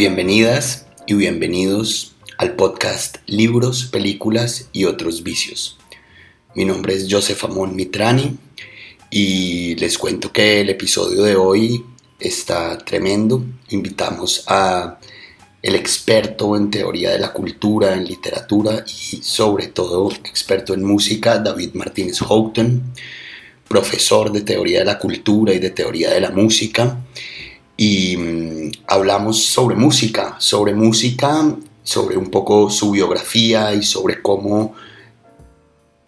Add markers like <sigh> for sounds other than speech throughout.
Bienvenidas y bienvenidos al podcast Libros, Películas y otros vicios. Mi nombre es Joseph Amon Mitrani y les cuento que el episodio de hoy está tremendo. Invitamos a el experto en teoría de la cultura, en literatura y sobre todo experto en música, David Martínez Houghton, profesor de teoría de la cultura y de teoría de la música. Y mm, hablamos sobre música, sobre música, sobre un poco su biografía y sobre cómo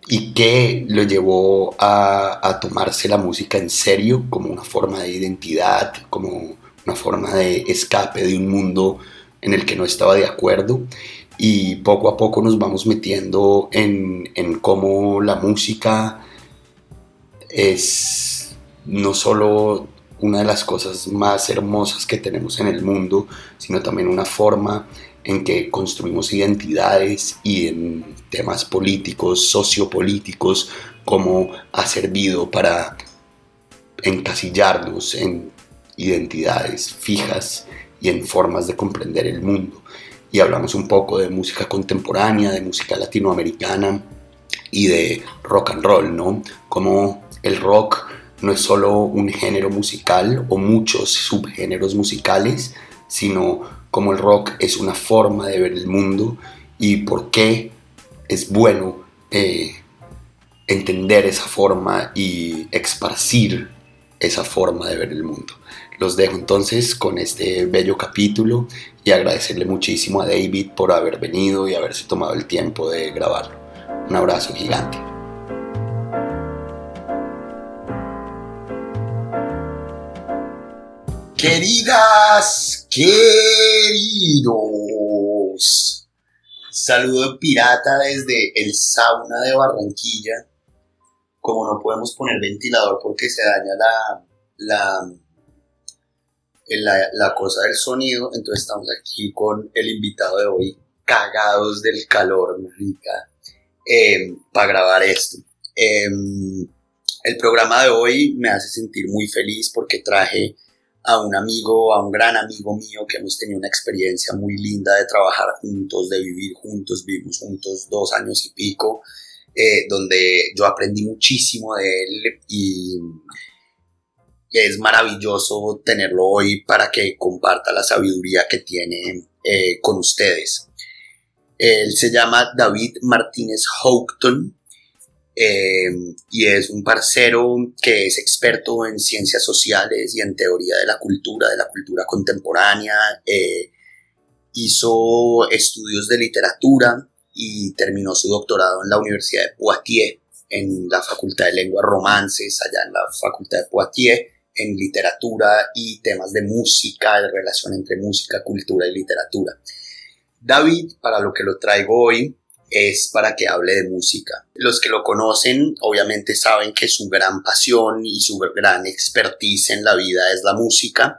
y qué lo llevó a, a tomarse la música en serio como una forma de identidad, como una forma de escape de un mundo en el que no estaba de acuerdo. Y poco a poco nos vamos metiendo en, en cómo la música es no solo una de las cosas más hermosas que tenemos en el mundo, sino también una forma en que construimos identidades y en temas políticos, sociopolíticos, cómo ha servido para encasillarnos en identidades fijas y en formas de comprender el mundo. Y hablamos un poco de música contemporánea, de música latinoamericana y de rock and roll, ¿no? Como el rock no es solo un género musical o muchos subgéneros musicales, sino como el rock es una forma de ver el mundo y por qué es bueno eh, entender esa forma y esparcir esa forma de ver el mundo. Los dejo entonces con este bello capítulo y agradecerle muchísimo a David por haber venido y haberse tomado el tiempo de grabarlo. Un abrazo gigante. Queridas, queridos, saludo pirata desde el sauna de Barranquilla. Como no podemos poner ventilador porque se daña la, la la, cosa del sonido, entonces estamos aquí con el invitado de hoy, cagados del calor, rica, em, para grabar esto. Em, el programa de hoy me hace sentir muy feliz porque traje a un amigo, a un gran amigo mío que hemos tenido una experiencia muy linda de trabajar juntos, de vivir juntos, vivimos juntos dos años y pico, eh, donde yo aprendí muchísimo de él y es maravilloso tenerlo hoy para que comparta la sabiduría que tiene eh, con ustedes. Él se llama David Martínez Houghton eh, y es un parcero que es experto en ciencias sociales y en teoría de la cultura, de la cultura contemporánea. Eh, hizo estudios de literatura y terminó su doctorado en la Universidad de Poitiers, en la Facultad de Lenguas Romances, allá en la Facultad de Poitiers en literatura y temas de música, de relación entre música, cultura y literatura. David, para lo que lo traigo hoy, es para que hable de música. Los que lo conocen obviamente saben que su gran pasión y su gran expertise en la vida es la música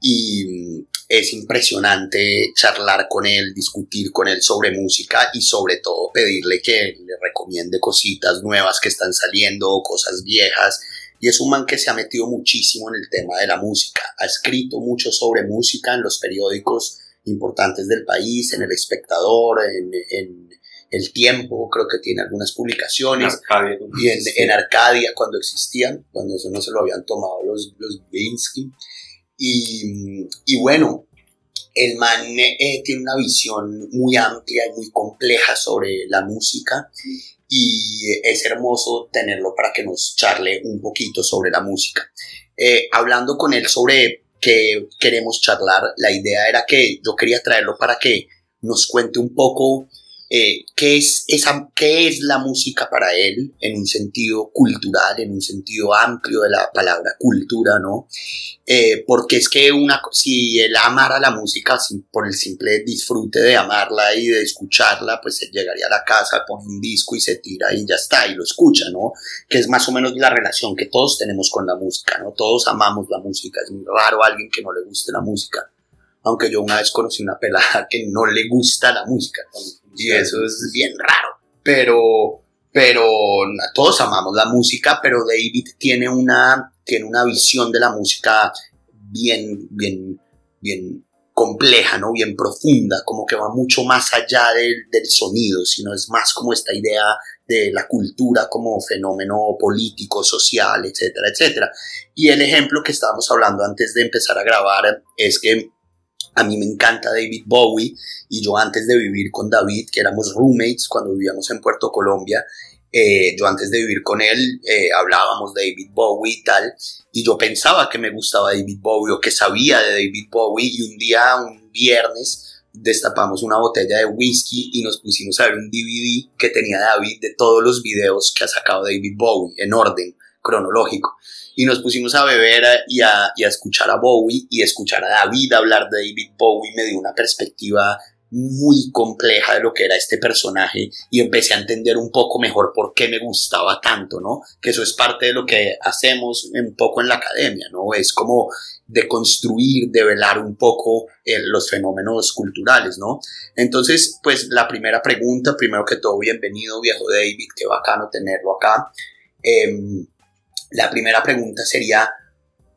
y mm, es impresionante charlar con él, discutir con él sobre música y sobre todo pedirle que le recomiende cositas nuevas que están saliendo, cosas viejas y es un man que se ha metido muchísimo en el tema de la música. Ha escrito mucho sobre música en los periódicos importantes del país, en El Espectador, en, El Tiempo, creo que tiene algunas publicaciones. Arcadia, y en, Arcadia, cuando existían, cuando eso no se lo habían tomado los, los Y, y bueno, el man eh, tiene una visión muy amplia y muy compleja sobre la música y es hermoso tenerlo para que nos charle un poquito sobre la música. Eh, hablando con él sobre qué queremos charlar, la idea era que yo quería traerlo para que nos cuente un poco eh, qué, es esa, qué es la música para él en un sentido cultural, en un sentido amplio de la palabra cultura, ¿no? Eh, porque es que una, si él amara la música por el simple disfrute de amarla y de escucharla, pues él llegaría a la casa, pone un disco y se tira y ya está, y lo escucha, ¿no? Que es más o menos la relación que todos tenemos con la música, ¿no? Todos amamos la música, es muy raro alguien que no le guste la música. Aunque yo una vez conocí una pelada que no le gusta la música. Y eso es bien raro. Pero, pero todos amamos la música, pero David tiene una, tiene una visión de la música bien, bien, bien compleja, ¿no? Bien profunda, como que va mucho más allá del, del sonido, sino es más como esta idea de la cultura como fenómeno político, social, etcétera, etcétera. Y el ejemplo que estábamos hablando antes de empezar a grabar es que a mí me encanta David Bowie y yo antes de vivir con David, que éramos roommates cuando vivíamos en Puerto Colombia, eh, yo antes de vivir con él eh, hablábamos de David Bowie y tal, y yo pensaba que me gustaba David Bowie o que sabía de David Bowie y un día, un viernes, destapamos una botella de whisky y nos pusimos a ver un DVD que tenía David de todos los videos que ha sacado David Bowie en orden cronológico. Y nos pusimos a beber y a, y a escuchar a Bowie y escuchar a David hablar de David Bowie me dio una perspectiva muy compleja de lo que era este personaje y empecé a entender un poco mejor por qué me gustaba tanto, ¿no? Que eso es parte de lo que hacemos un poco en la academia, ¿no? Es como de construir, de velar un poco eh, los fenómenos culturales, ¿no? Entonces, pues la primera pregunta, primero que todo, bienvenido viejo David, qué bacano tenerlo acá. Em, la primera pregunta sería,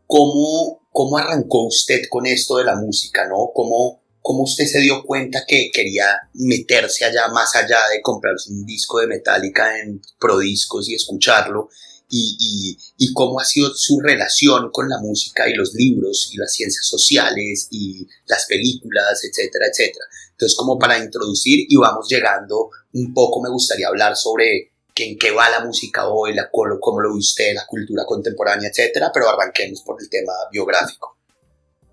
¿cómo, ¿cómo arrancó usted con esto de la música, ¿no? ¿Cómo, ¿Cómo usted se dio cuenta que quería meterse allá más allá de comprarse un disco de Metallica en Prodiscos y escucharlo? Y, y, cómo ha sido su relación con la música y los libros y las ciencias sociales y las películas, etcétera, etcétera. Entonces, como para introducir y vamos llegando un poco, me gustaría hablar sobre en qué va la música hoy, la, cómo, cómo lo ve usted, la cultura contemporánea, etcétera, pero arranquemos por el tema biográfico.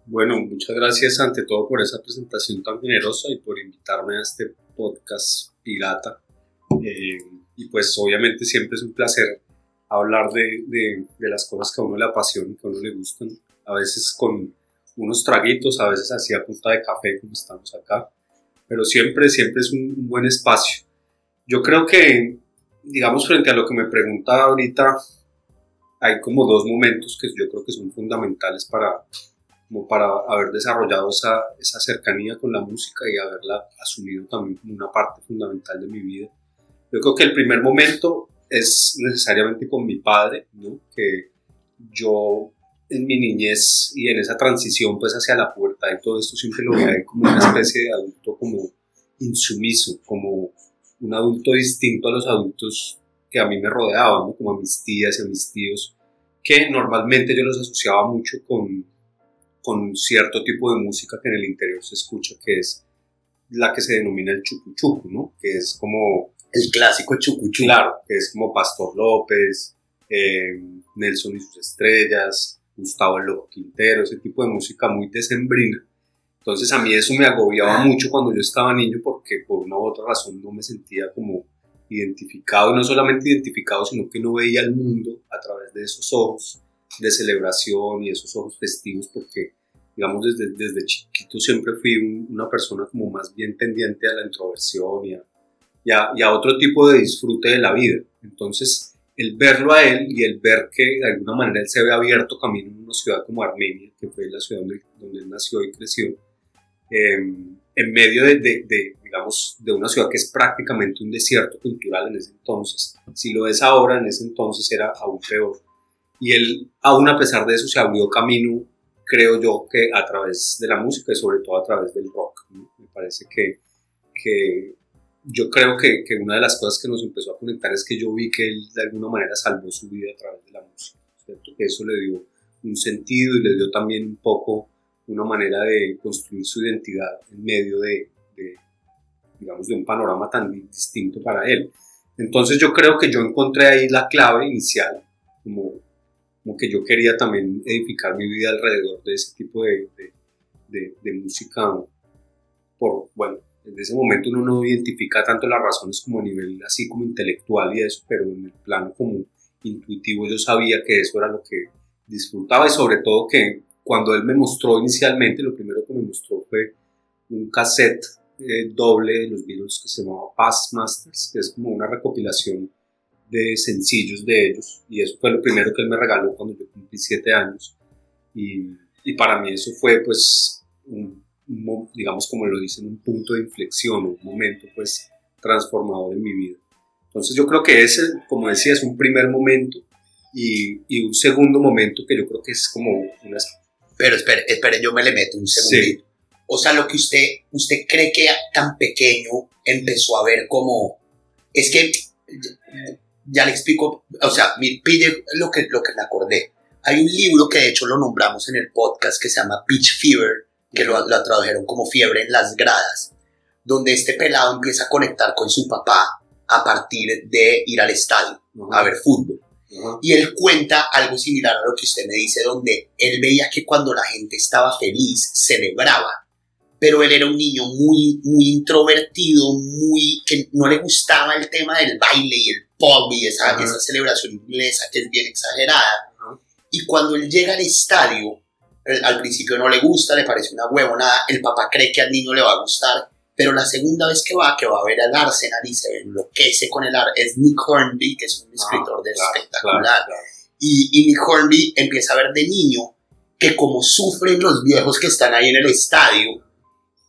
Bueno, muchas gracias ante todo por esa presentación tan generosa y por invitarme a este podcast pirata. Eh, y pues obviamente siempre es un placer hablar de, de, de, las cosas que a uno le apasionan, que a uno le gustan, a veces con unos traguitos, a veces así a punta de café como estamos acá, pero siempre, siempre es un, un buen espacio. Yo creo que, digamos, frente a lo que me pregunta ahorita, hay como dos momentos que yo creo que son fundamentales para, como para haber desarrollado esa, esa cercanía con la música y haberla asumido también como una parte fundamental de mi vida. Yo creo que el primer momento es necesariamente con mi padre, ¿no? que yo en mi niñez y en esa transición pues hacia la puerta y todo esto siempre lo veía como una especie de adulto como insumiso, como un adulto distinto a los adultos que a mí me rodeaban, como a mis tías y a mis tíos, que normalmente yo los asociaba mucho con con cierto tipo de música que en el interior se escucha, que es la que se denomina el chucuchucu, ¿no? Que es como... El clásico chucuchucu. Claro, que es como Pastor López, eh, Nelson y sus estrellas, Gustavo Loco Quintero, ese tipo de música muy decembrina. Entonces a mí eso me agobiaba mucho cuando yo estaba niño porque por una u otra razón no me sentía como identificado, y no solamente identificado, sino que no veía el mundo a través de esos ojos de celebración y esos ojos festivos porque, digamos, desde, desde chiquito siempre fui una persona como más bien tendiente a la introversión y a, y, a, otro tipo de disfrute de la vida. Entonces, el verlo a él y el ver que de alguna manera él se ve abierto camino en una ciudad como Armenia, que fue la ciudad donde, donde él nació y creció, em, en medio de, de, digamos, de una ciudad que es prácticamente un desierto cultural en ese entonces. Si lo es ahora, en ese entonces era aún peor y él, aún a pesar de eso, se abrió camino, creo yo, que a través de la música y sobre todo a través del rock. Me parece que, que yo creo que, que, una de las cosas que nos empezó a conectar es que yo vi que él de alguna manera salvó su vida a través de la música, ¿cierto? Que eso le dio un sentido y le dio también un poco una manera de construir su identidad en medio de, de digamos, de un panorama tan distinto para él. Entonces yo creo que yo encontré ahí la clave inicial, como como que yo quería también edificar mi vida alrededor de ese tipo de, de, de, música. Por, bueno, en ese momento uno no identifica tanto las razones como a nivel así como intelectual y eso, pero en el plano como intuitivo yo sabía que eso era lo que disfrutaba y sobre todo que cuando él me mostró inicialmente, lo primero que me mostró fue un cassette eh, doble de los Beatles que se llamaba Past Masters, que es como una recopilación de sencillos de ellos y eso fue lo primero que él me regaló cuando yo cumplí siete años y, y para mí eso fue pues un, digamos como lo dicen un punto de inflexión un momento pues transformador en mi vida. Entonces yo creo que ese como decía es un primer momento y, y un segundo momento que yo creo que es como una pero espere, espere yo me le meto un segundito O sea, lo que usted, usted cree que tan pequeño empezó a ver como... Es que, ya le explico, o sea, pide lo que, lo que me acordé. Hay un libro que de hecho lo nombramos en el podcast que se llama Pitch Fever, que lo, lo tradujeron como fiebre en las gradas, donde este pelado empieza a conectar con su papá a partir de ir al estadio a ver fútbol. Y él cuenta algo similar a lo que usted me dice, donde él veía que cuando la gente estaba feliz, celebraba. Pero él era un niño muy, muy introvertido, muy, que no le gustaba el tema del baile y el pop y esa, esa celebración inglesa que es bien exagerada. Y cuando él llega al estadio, al principio no le gusta, le parece una huevonada, el papá cree que al niño le va a gustar, pero la segunda vez que va, que va a ver al Arsenal y se enloquece con el Arsenal, es Nick Hornby, que es un ah, escritor de espectacular. Y, y, Nick Hornby empieza a ver de niño que como sufren los viejos que están ahí en el estadio,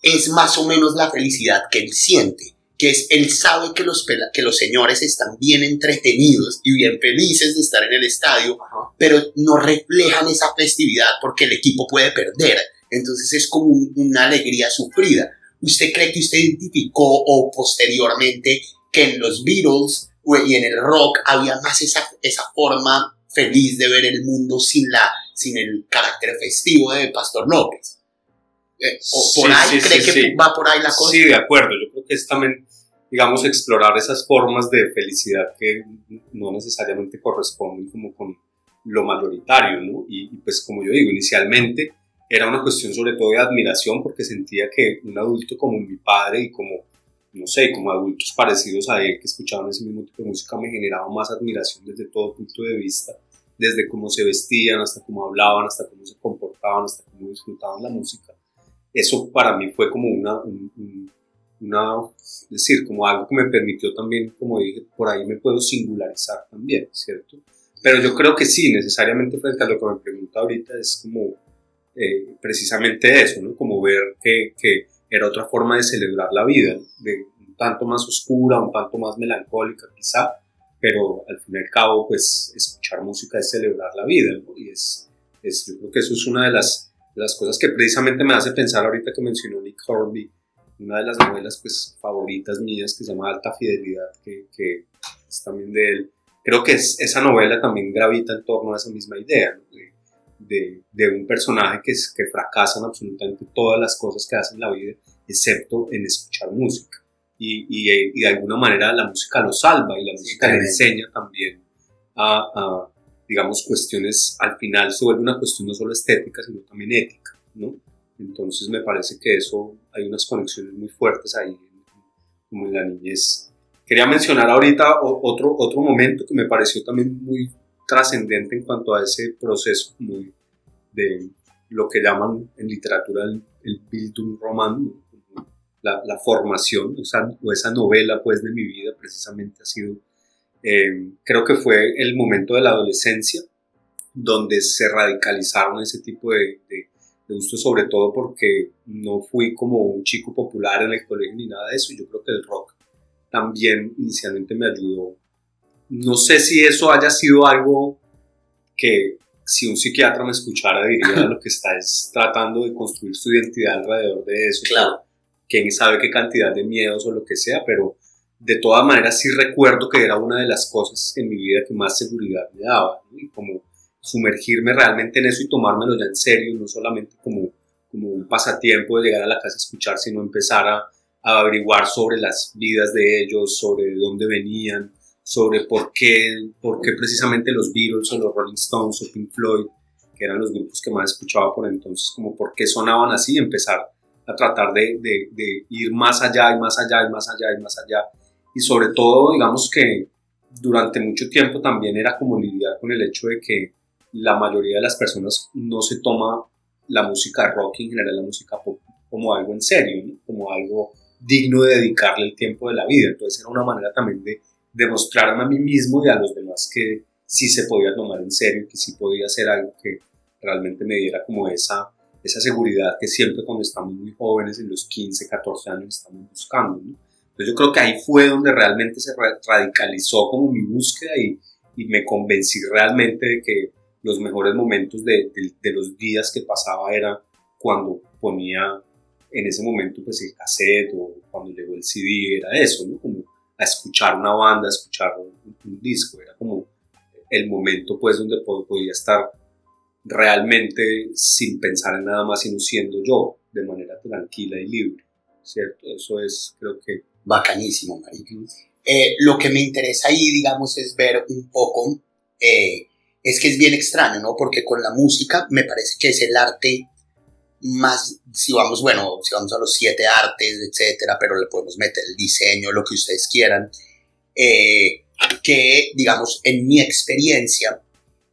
es más o menos la felicidad que él siente. Que es, él sabe que los, que los señores están bien entretenidos y bien felices de estar en el estadio, pero no reflejan esa festividad porque el equipo puede perder. Entonces es como una alegría sufrida ¿Usted cree que usted identificó o posteriormente que en los Beatles y en el rock había más esa, esa forma feliz de ver el mundo sin, la, sin el carácter festivo de Pastor López? Eh, ¿O por ahí cree que va por ahí la cosa? Sí, de acuerdo. Yo creo que es también, digamos, explorar esas formas de felicidad que no necesariamente corresponden como con lo mayoritario, ¿no? y pues como yo digo, inicialmente era una cuestión sobre todo de admiración porque sentía que un adulto como mi padre y como, no sé, como adultos parecidos a él que escuchaban ese mismo tipo de música me generaba más admiración desde todo punto de vista, desde cómo se vestían, hasta cómo hablaban, hasta cómo se comportaban, hasta cómo disfrutaban la música. Eso para mí fue como una, una es decir, como algo que me permitió también, como dije, por ahí me puedo singularizar también, ¿cierto? Pero yo creo que sí, necesariamente frente a lo que me pregunta ahorita es como eh, precisamente eso, ¿no? Como ver que, que, era otra forma de celebrar la vida, de un tanto más oscura, un tanto más melancólica quizá, pero al fin y al cabo, pues escuchar música es celebrar la vida, ¿no? Y es, es, yo creo que eso es una de las, las cosas que precisamente me hace pensar ahorita que mencionó Nick Hornby, una de las novelas pues favoritas mías que se llama Alta Fidelidad, que, que es también de él. Creo que es, esa novela también gravita en torno a esa misma idea, ¿no? De, un personaje que, es, que fracasa en absolutamente todas las cosas que hace en la vida, excepto en escuchar música. Y, y, de alguna manera la música lo salva y la música le enseña también a, digamos, cuestiones, al final se vuelve una cuestión no solo estética, sino también ética, ¿no? Entonces me parece que eso, hay unas conexiones muy fuertes ahí, como en la niñez. Quería mencionar ahorita otro, otro momento que me pareció también muy trascendente en cuanto a ese proceso de lo que llaman en literatura el, el Bildungsroman, la, la, formación, o, o, esa novela pues de mi vida precisamente ha sido, eh, creo que fue el momento de la adolescencia donde se radicalizaron ese tipo de, de, de gustos, sobre todo porque no fui como un chico popular en el colegio ni nada de eso, yo creo que el rock también inicialmente me ayudó no sé si eso haya sido algo que si un psiquiatra me escuchara diría lo que está es tratando de construir su identidad alrededor de eso. Claro. Quién sabe qué cantidad de miedos o lo que sea, pero de todas maneras sí recuerdo que era una de las cosas en mi vida que más seguridad me daba, y como sumergirme realmente en eso y tomármelo ya en serio, no solamente como, como un pasatiempo de llegar a la casa a escuchar, sino empezar a, a averiguar sobre las vidas de ellos, sobre dónde venían, sobre por qué, por qué precisamente los Beatles o los Rolling Stones o Pink Floyd, que eran los grupos que más escuchaba por entonces, como por qué sonaban así, empezar a tratar de, ir más allá y más allá y más allá y más allá. Y sobre todo, digamos que durante mucho tiempo también era como lidiar con el hecho de que la mayoría de las personas no se toma la música rock en general, la música pop, como algo en serio, como algo digno de dedicarle el tiempo de la vida. Entonces era una manera también de demostrarme a mí mismo y a los demás que sí se podía tomar en serio, que sí podía hacer algo que realmente me diera como esa, esa seguridad que siempre cuando estamos muy jóvenes, en los 15, 14 años, estamos buscando. Entonces yo creo que ahí fue donde realmente se radicalizó como mi búsqueda y, y me convencí realmente de que los mejores momentos de, de, los días que pasaba era cuando ponía en ese momento pues el cassette o cuando llegó el CD era eso, ¿no? Como a escuchar una banda, a escuchar un, un disco, era como el momento pues donde podía estar realmente sin pensar en nada más, sino siendo yo, de manera tranquila y libre, ¿cierto? Eso es, creo que... Bacanísimo, María. Eh, lo que me interesa ahí, digamos, es ver un poco, eh, es que es bien extraño, ¿no? Porque con la música me parece que es el arte más, si vamos, bueno, si vamos a los siete artes, etcétera, pero le podemos meter el diseño, lo que ustedes quieran, eh, que, digamos, en mi experiencia,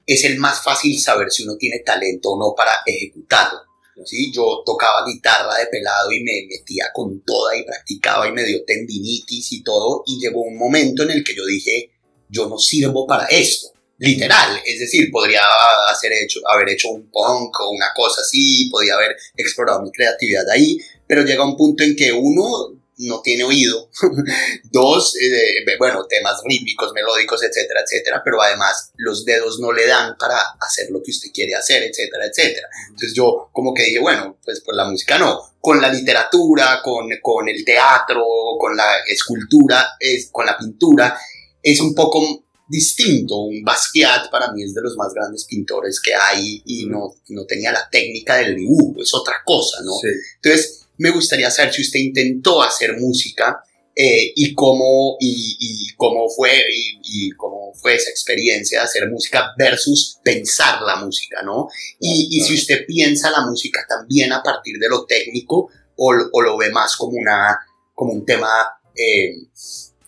es el más fácil saber si uno tiene talento o no para ejecutarlo. ¿sí? Yo tocaba guitarra de pelado y me metía con toda y practicaba y me dio tendinitis y todo y llegó un momento en el que yo dije, yo no sirvo para esto, literal, es decir, podría hacer hecho, haber hecho un punk o una cosa así, podía haber explorado mi creatividad ahí, pero llega un punto en que uno no tiene oído. <laughs> Dos, eh, bueno, temas rítmicos, melódicos, etcétera, etcétera, pero además los dedos no le dan para hacer lo que usted quiere hacer, etcétera, etcétera. Entonces yo como que dije, bueno, pues por la música no, con la literatura, con, con el teatro, con la escultura, es, con la pintura, es un poco distinto. Un Basquiat para mí es de los más grandes pintores que hay y no, no tenía la técnica del dibujo, es otra cosa, ¿no? Entonces, me gustaría saber si usted intentó hacer música eh, y, cómo, y, cómo fue, y, cómo fue esa experiencia de hacer música versus pensar la música, ¿no? Y, si usted piensa la música también a partir de lo técnico o, o lo ve más como, una, como un tema eh,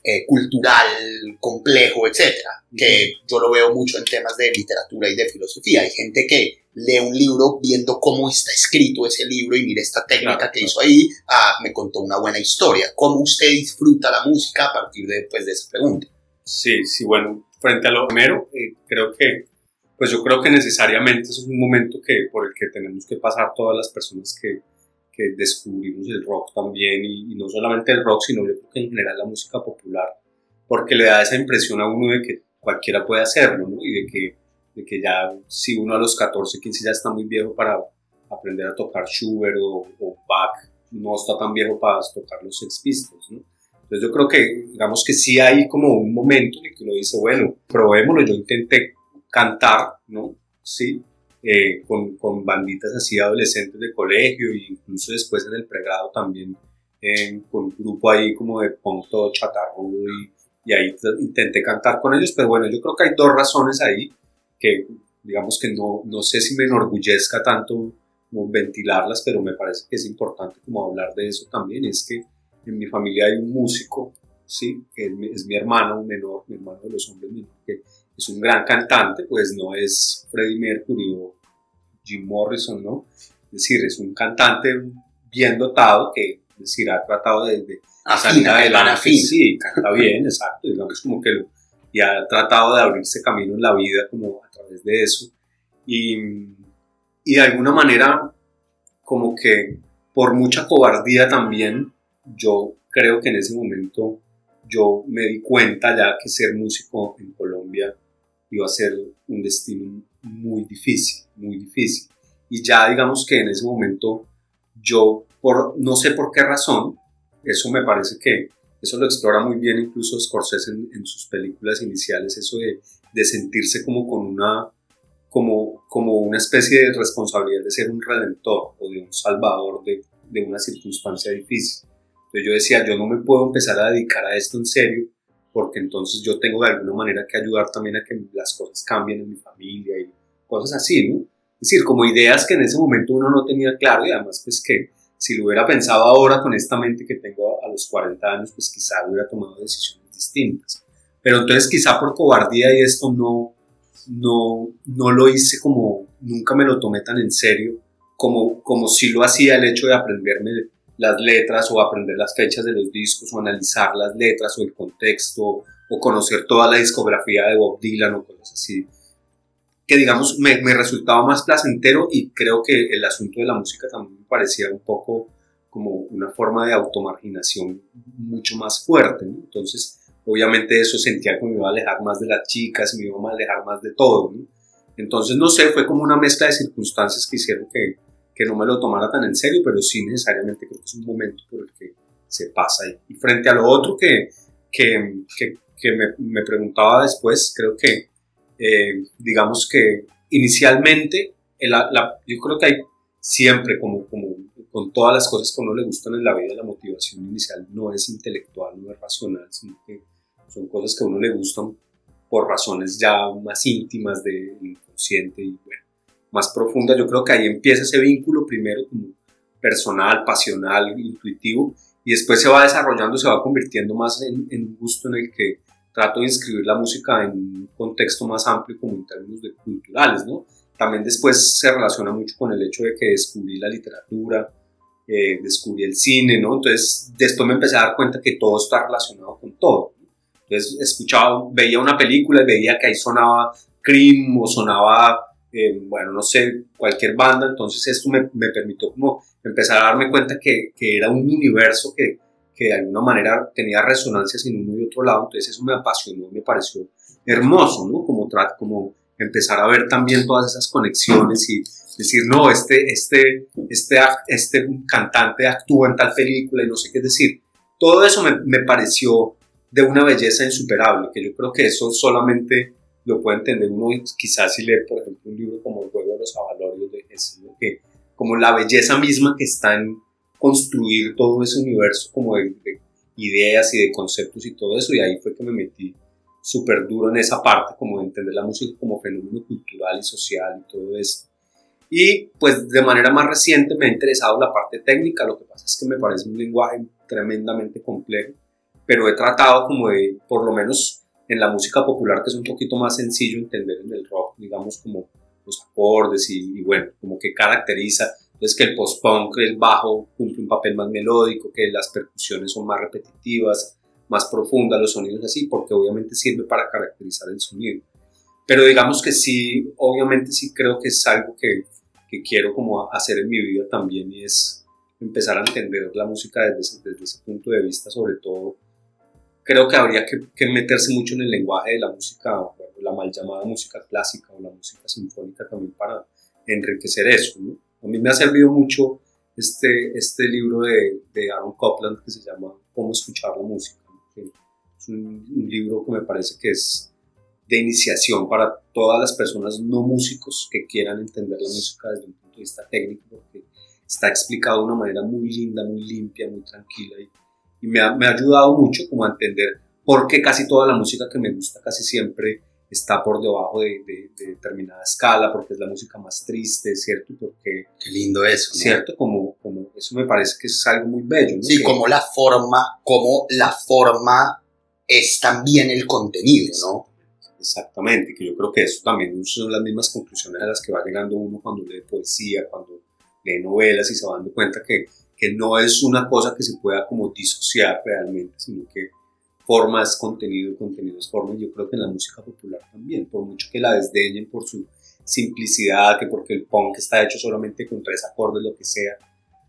eh, cultural, complejo, etcétera, que yo lo veo mucho en temas de literatura y de filosofía. Hay gente que lee un libro viendo cómo está escrito ese libro y mire esta técnica que hizo ahí, ah, me contó una buena historia. ¿Cómo usted disfruta la música a partir de, pues, de esa pregunta? Sí, sí, bueno, frente a lo primero, eh, creo que, pues yo creo que necesariamente es un momento que, por el que tenemos que pasar todas las personas que, que descubrimos el rock también, y, y, no solamente el rock, sino yo creo que en general la música popular, porque le da esa impresión a uno de que cualquiera puede hacerlo, ¿no? Y de que de que ya si uno a los 14, 15 ya está muy viejo para aprender a tocar Schubert o, Bach, no está tan viejo para tocar los Sex Pistols, ¿no? Entonces yo creo que, digamos que sí hay como un momento en el que uno dice, bueno, probémoslo, yo intenté cantar, ¿no? Sí, eh, con, con, banditas así adolescentes de colegio e incluso después en el pregrado también eh, con un grupo ahí como de punk todo chatarrudo y, y ahí intenté cantar con ellos, pero bueno, yo creo que hay dos razones ahí que digamos que no, no sé si me enorgullezca tanto como ventilarlas, pero me parece que es importante como hablar de eso también, es que en mi familia hay un músico, ¿sí? que es, mi hermano, un menor, mi hermano de los hombres que es un gran cantante, pues no es Freddie Mercury o Jim Morrison, ¿no? Es decir, es un cantante bien dotado que, es decir, ha tratado de, de salir adelante. Sí, canta bien, exacto, digamos como que lo, y ha tratado de abrirse camino en la vida como a través de eso. Y, y de alguna manera, como que por mucha cobardía también, yo creo que en ese momento yo me di cuenta ya que ser músico en Colombia iba a ser un destino muy difícil, muy difícil. Y ya digamos que en ese momento yo, por no sé por qué razón, eso me parece que eso lo explora muy bien incluso Scorsese en, sus películas iniciales, eso de, sentirse como con una, como, como una especie de responsabilidad de ser un redentor o de un salvador de, de una circunstancia difícil. Entonces yo decía, yo no me puedo empezar a dedicar a esto en serio porque entonces yo tengo de alguna manera que ayudar también a que las cosas cambien en mi familia y cosas así, ¿no? Es decir, como ideas que en ese momento uno no tenía claro y además pues que si lo hubiera pensado ahora con esta mente que tengo a los 40 años, pues quizá hubiera tomado decisiones distintas. Pero entonces quizá por cobardía y esto no, no, no lo hice como, nunca me lo tomé tan en serio como, como si lo hacía el hecho de aprenderme las letras o aprender las fechas de los discos o analizar las letras o el contexto o conocer toda la discografía de Bob Dylan o cosas así que digamos me, me, resultaba más placentero y creo que el asunto de la música también me parecía un poco como una forma de automarginación mucho más fuerte, entonces obviamente eso sentía que me iba a alejar más de las chicas, me iba a alejar más de todo, entonces no sé, fue como una mezcla de circunstancias que hicieron que, que no me lo tomara tan en serio, pero sí necesariamente creo que es un momento por el que se pasa. Y, frente a lo otro que, que, que, me, me, preguntaba después, creo que, eh, digamos que inicialmente, la, yo creo que hay siempre, como, como con todas las cosas que a uno le gustan en la vida, la motivación inicial no es intelectual, no es racional, sino que son cosas que a uno le gustan por razones ya más íntimas del inconsciente y bueno, más profundas. Yo creo que ahí empieza ese vínculo primero personal, pasional, intuitivo, y después se va desarrollando, se va convirtiendo más en, en un gusto en el que trato de inscribir la música en un contexto más amplio como en términos de culturales, ¿no? También después se relaciona mucho con el hecho de que descubrí la literatura, eh, descubrí el cine, ¿no? Entonces después me empecé a dar cuenta que todo está relacionado con todo. Entonces escuchaba, veía una película y veía que ahí sonaba Cream o sonaba, eh, bueno, no sé, cualquier banda, entonces esto me, me, permitió como empezar a darme cuenta que, que era un universo que, que de alguna manera tenía resonancias en uno y otro lado, entonces eso me apasionó, me pareció hermoso, ¿no? Como, como empezar a ver también todas esas conexiones y decir, no, este, este, este, este cantante actúa en tal película y no sé qué decir. Todo eso me, me pareció de una belleza insuperable, que yo creo que eso solamente lo puede entender uno quizás si lee, por ejemplo, un libro como El juego de los avalorios de Jesús, que como la belleza misma que está en construir todo ese universo como de, de ideas y de conceptos y todo eso, y ahí fue que me metí súper duro en esa parte, como de entender la música como fenómeno cultural y social y todo esto. Y pues de manera más reciente me ha interesado la parte técnica, lo que pasa es que me parece un lenguaje tremendamente complejo, pero he tratado como de, por lo menos en la música popular, que es un poquito más sencillo entender en el rock, digamos como los acordes y, y bueno, como que caracteriza, entonces que el post-punk, el bajo cumple un papel más melódico, que las percusiones son más repetitivas, más profunda, los sonidos así, porque obviamente sirve para caracterizar el sonido. Pero digamos que sí, obviamente sí creo que es algo que, que quiero como hacer en mi vida también y es empezar a entender la música desde ese, desde ese punto de vista, sobre todo creo que habría que, que, meterse mucho en el lenguaje de la música, la mal llamada música clásica o la música sinfónica también para enriquecer eso. ¿no? A mí me ha servido mucho este, este libro de, de Aaron Copland que se llama Cómo escuchar la música es un, libro que me parece que es de iniciación para todas las personas no músicos que quieran entender la música desde un punto de vista técnico, porque está explicado de una manera muy linda, muy limpia, muy tranquila y, y me, ha, me, ha, ayudado mucho como a entender por qué casi toda la música que me gusta casi siempre está por debajo de, de, de determinada escala, porque es la música más triste, ¿cierto? Porque, qué lindo eso, ¿no? ¿cierto? Como, como eso me parece que es algo muy bello. ¿no? Sí, que, como la forma, como la forma es también el contenido, ¿no? Exactamente, que yo creo que eso también son las mismas conclusiones a las que va llegando uno cuando lee poesía, cuando lee novelas y se va dando cuenta que, que no es una cosa que se pueda como disociar realmente, sino que forma es contenido, contenido es forma, y yo creo que en la música popular también, por mucho que la desdeñen por su simplicidad, que porque el punk está hecho solamente con tres acordes, lo que sea,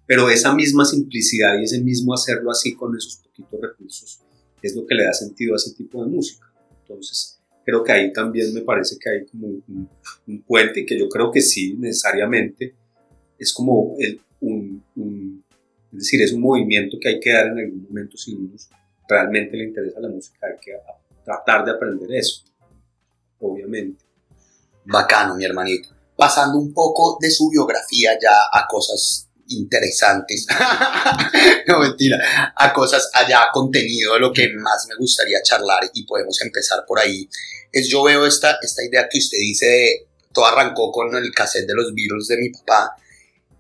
pero esa misma simplicidad y ese mismo hacerlo así con esos poquitos recursos es lo que le da sentido a ese tipo de música. Entonces, creo que ahí también me parece que hay como un, un puente y que yo creo que sí, necesariamente, es como el, un, un, es decir, es un movimiento que hay que dar en algún momento si uno realmente le interesa la música, hay que tratar de aprender eso, obviamente. Bacano, mi hermanito. Pasando un poco de su biografía ya a cosas interesantes, <laughs> no mentira, a cosas allá, contenido de lo que más me gustaría charlar y podemos empezar por ahí. Es yo veo esta, esta idea que usted dice de, todo arrancó con el cassette de los Beatles de mi papá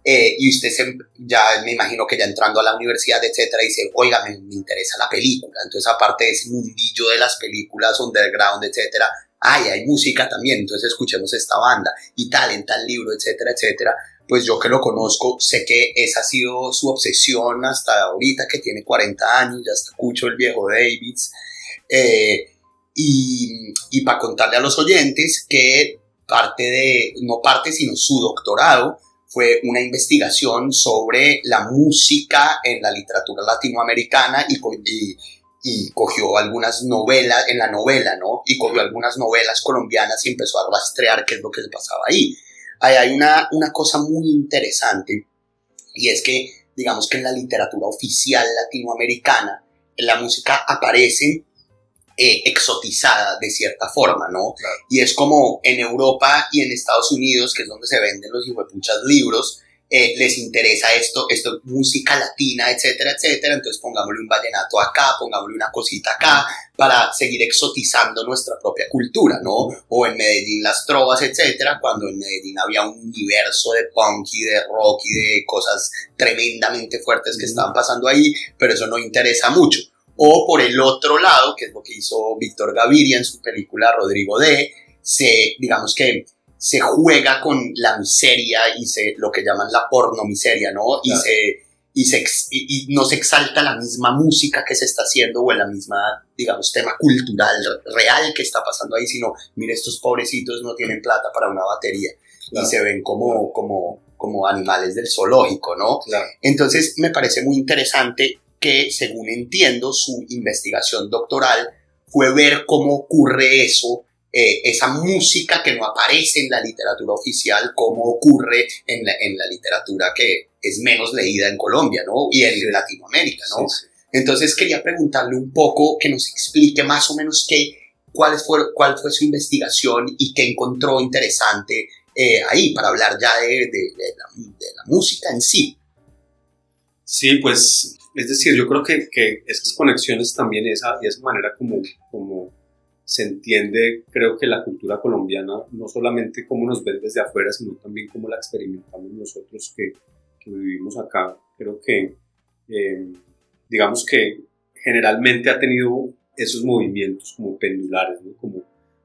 eh, y usted se, ya me imagino que ya entrando a la universidad, etcétera, dice, oiga, me, me, interesa la película. Entonces, aparte de ese mundillo de las películas underground, etcétera, ay, hay música también, entonces escuchemos esta banda y tal, en tal libro, etcétera, etcétera pues yo que lo conozco, sé que esa ha sido su obsesión hasta ahorita, que tiene 40 años, ya escucho el viejo Davids. Eh, y, y para contarle a los oyentes que parte de, no parte, sino su doctorado fue una investigación sobre la música en la literatura latinoamericana y, y, cogió algunas novelas, en la novela, ¿no? Y cogió algunas novelas colombianas y empezó a rastrear qué es lo que se pasaba ahí ahí hay una, una cosa muy interesante y es que, digamos que en la literatura oficial latinoamericana, la música aparece eh, exotizada de cierta forma, ¿no? Y es como en Europa y en Estados Unidos, que es donde se venden los muchos libros, eh, les interesa esto, esto, música latina, etcétera, etcétera, entonces pongámosle un vallenato acá, pongámosle una cosita acá, para seguir exotizando nuestra propia cultura, ¿no? O en Medellín las trovas, etcétera, cuando en Medellín había un universo de punk y de rock y de cosas tremendamente fuertes que estaban pasando ahí, pero eso no interesa mucho. O por el otro lado, que es lo que hizo Víctor Gaviria en su película Rodrigo D, se, digamos que se juega con la miseria y se, lo que llaman la porno miseria, ¿no? Y, se, y, se, y, no se exalta la misma música que se está haciendo o la misma, digamos, tema cultural real que está pasando ahí, sino, mire, estos pobrecitos no tienen plata para una batería y se ven como, como, como animales del zoológico, ¿no? Entonces, me parece muy interesante que, según entiendo, su investigación doctoral fue ver cómo ocurre eso eh, esa música que no aparece en la literatura oficial como ocurre en la, en la, literatura que es menos leída en Colombia, ¿no? Y en Latinoamérica, ¿no? Entonces quería preguntarle un poco que nos explique más o menos qué, cuál, fue, cuál fue su investigación y qué encontró interesante eh, ahí para hablar ya de, de, la, música en sí. Sí, pues es decir, yo creo que, esas conexiones también, esa, esa manera como, como se entiende, creo que la cultura colombiana, no solamente cómo nos ven desde afuera, sino también cómo la experimentamos nosotros que, que vivimos acá. Creo que, eh, digamos que generalmente ha tenido esos movimientos como pendulares, como,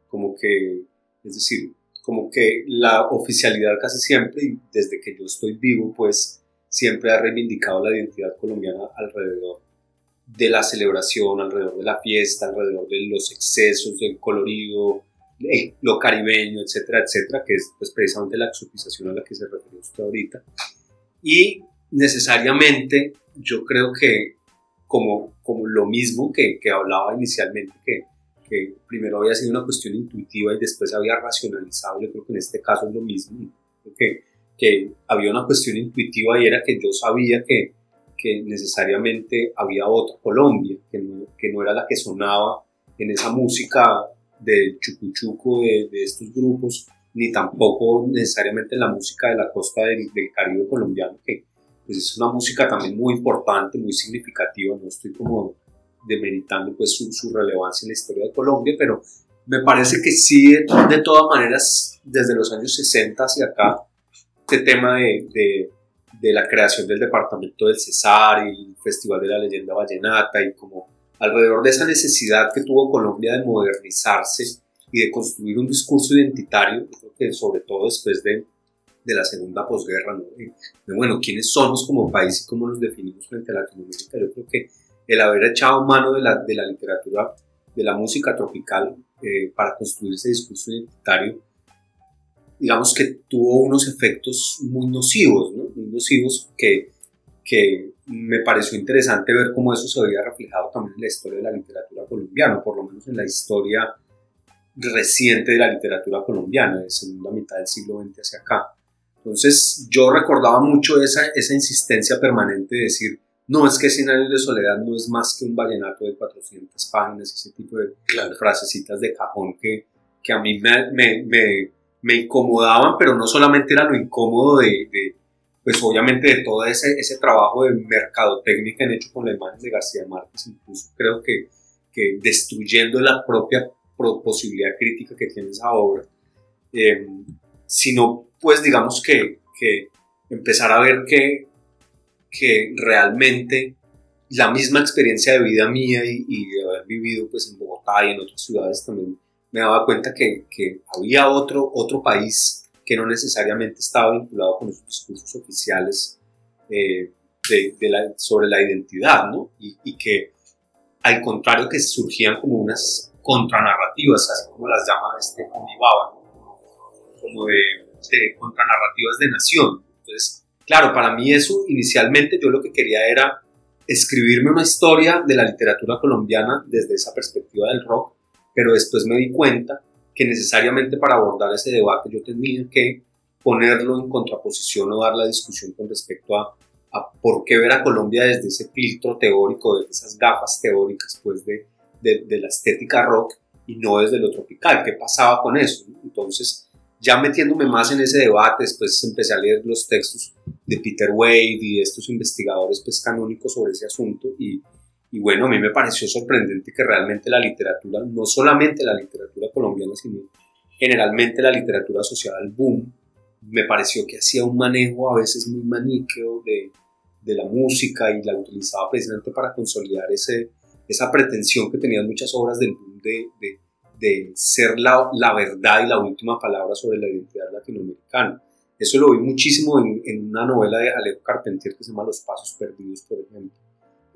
como que, es decir, como que la oficialidad casi siempre, y desde que yo estoy vivo, pues siempre ha reivindicado la identidad colombiana alrededor de la celebración, alrededor de la fiesta, alrededor de los excesos, del colorido, lo caribeño, etcétera, etcétera, que es pues, precisamente la exotización a la que se refirió usted ahorita. Y necesariamente yo creo que como, como lo mismo que, que hablaba inicialmente, que, primero había sido una cuestión intuitiva y después había racionalizado, yo creo que en este caso es lo mismo, que había una cuestión intuitiva y era que yo sabía que que necesariamente había otra Colombia, que no, que no era la que sonaba en esa música del chucuchuco de, de estos grupos, ni tampoco necesariamente en la música de la costa del, Caribe colombiano, que pues es una música también muy importante, muy significativa, no estoy como demeritando pues su, su relevancia en la historia de Colombia, pero me parece que sí, de todas maneras, desde los años 60 hacia acá, este tema de de la creación del departamento del Cesar y el Festival de la Leyenda Vallenata y como alrededor de esa necesidad que tuvo Colombia de modernizarse y de construir un discurso identitario, que sobre todo después de, de la segunda posguerra, ¿no? de, bueno, quiénes somos como país y cómo nos definimos frente a Latinoamérica, yo creo que el haber echado mano de la, de la literatura, de la música tropical eh, para construir ese discurso identitario, digamos que tuvo unos efectos muy nocivos, ¿no? muy nocivos que, que me pareció interesante ver cómo eso se había reflejado también en la historia de la literatura colombiana, por lo menos en la historia reciente de la literatura colombiana, de segunda mitad del siglo XX hacia acá. Entonces yo recordaba mucho esa, esa insistencia permanente de decir, no es que Cien años de soledad no es más que un vallenato de 400 páginas, ese tipo de frasecitas de cajón que, que a mí me, me me incomodaban, pero no solamente era lo incómodo de, pues obviamente de todo ese, ese trabajo de mercadotecnia que han hecho con la imagen de García Márquez, incluso creo que, que destruyendo la propia posibilidad crítica que tiene esa obra, em, sino pues digamos que, que, empezar a ver que, que realmente la misma experiencia de vida mía y, y de haber vivido pues en Bogotá y en otras ciudades también me daba cuenta que, que, había otro, otro país que no necesariamente estaba vinculado con esos discursos oficiales eh, de, de la, sobre la identidad, ¿no? Y, y, que al contrario que surgían como unas contranarrativas, así como las llama este Omibaba, como de, de contranarrativas de nación. Entonces, claro, para mí eso inicialmente yo lo que quería era escribirme una historia de la literatura colombiana desde esa perspectiva del rock pero después me di cuenta que necesariamente para abordar ese debate yo tenía que ponerlo en contraposición o dar la discusión con respecto a, a por qué ver a Colombia desde ese filtro teórico, desde esas gafas teóricas pues de, de, la estética rock y no desde lo tropical. ¿Qué pasaba con eso? Entonces, ya metiéndome más en ese debate, después empecé a leer los textos de Peter Wade y estos investigadores pues, canónicos sobre ese asunto y, y bueno, a mí me pareció sorprendente que realmente la literatura, no solamente la literatura colombiana, sino generalmente la literatura asociada al boom, me pareció que hacía un manejo a veces muy maniqueo de, de la música y la utilizaba precisamente para consolidar ese, esa pretensión que tenían muchas obras del boom de, de, de ser la, la, verdad y la última palabra sobre la identidad latinoamericana. Eso lo vi muchísimo en, en, una novela de Alejo Carpentier que se llama Los Pasos Perdidos, por ejemplo.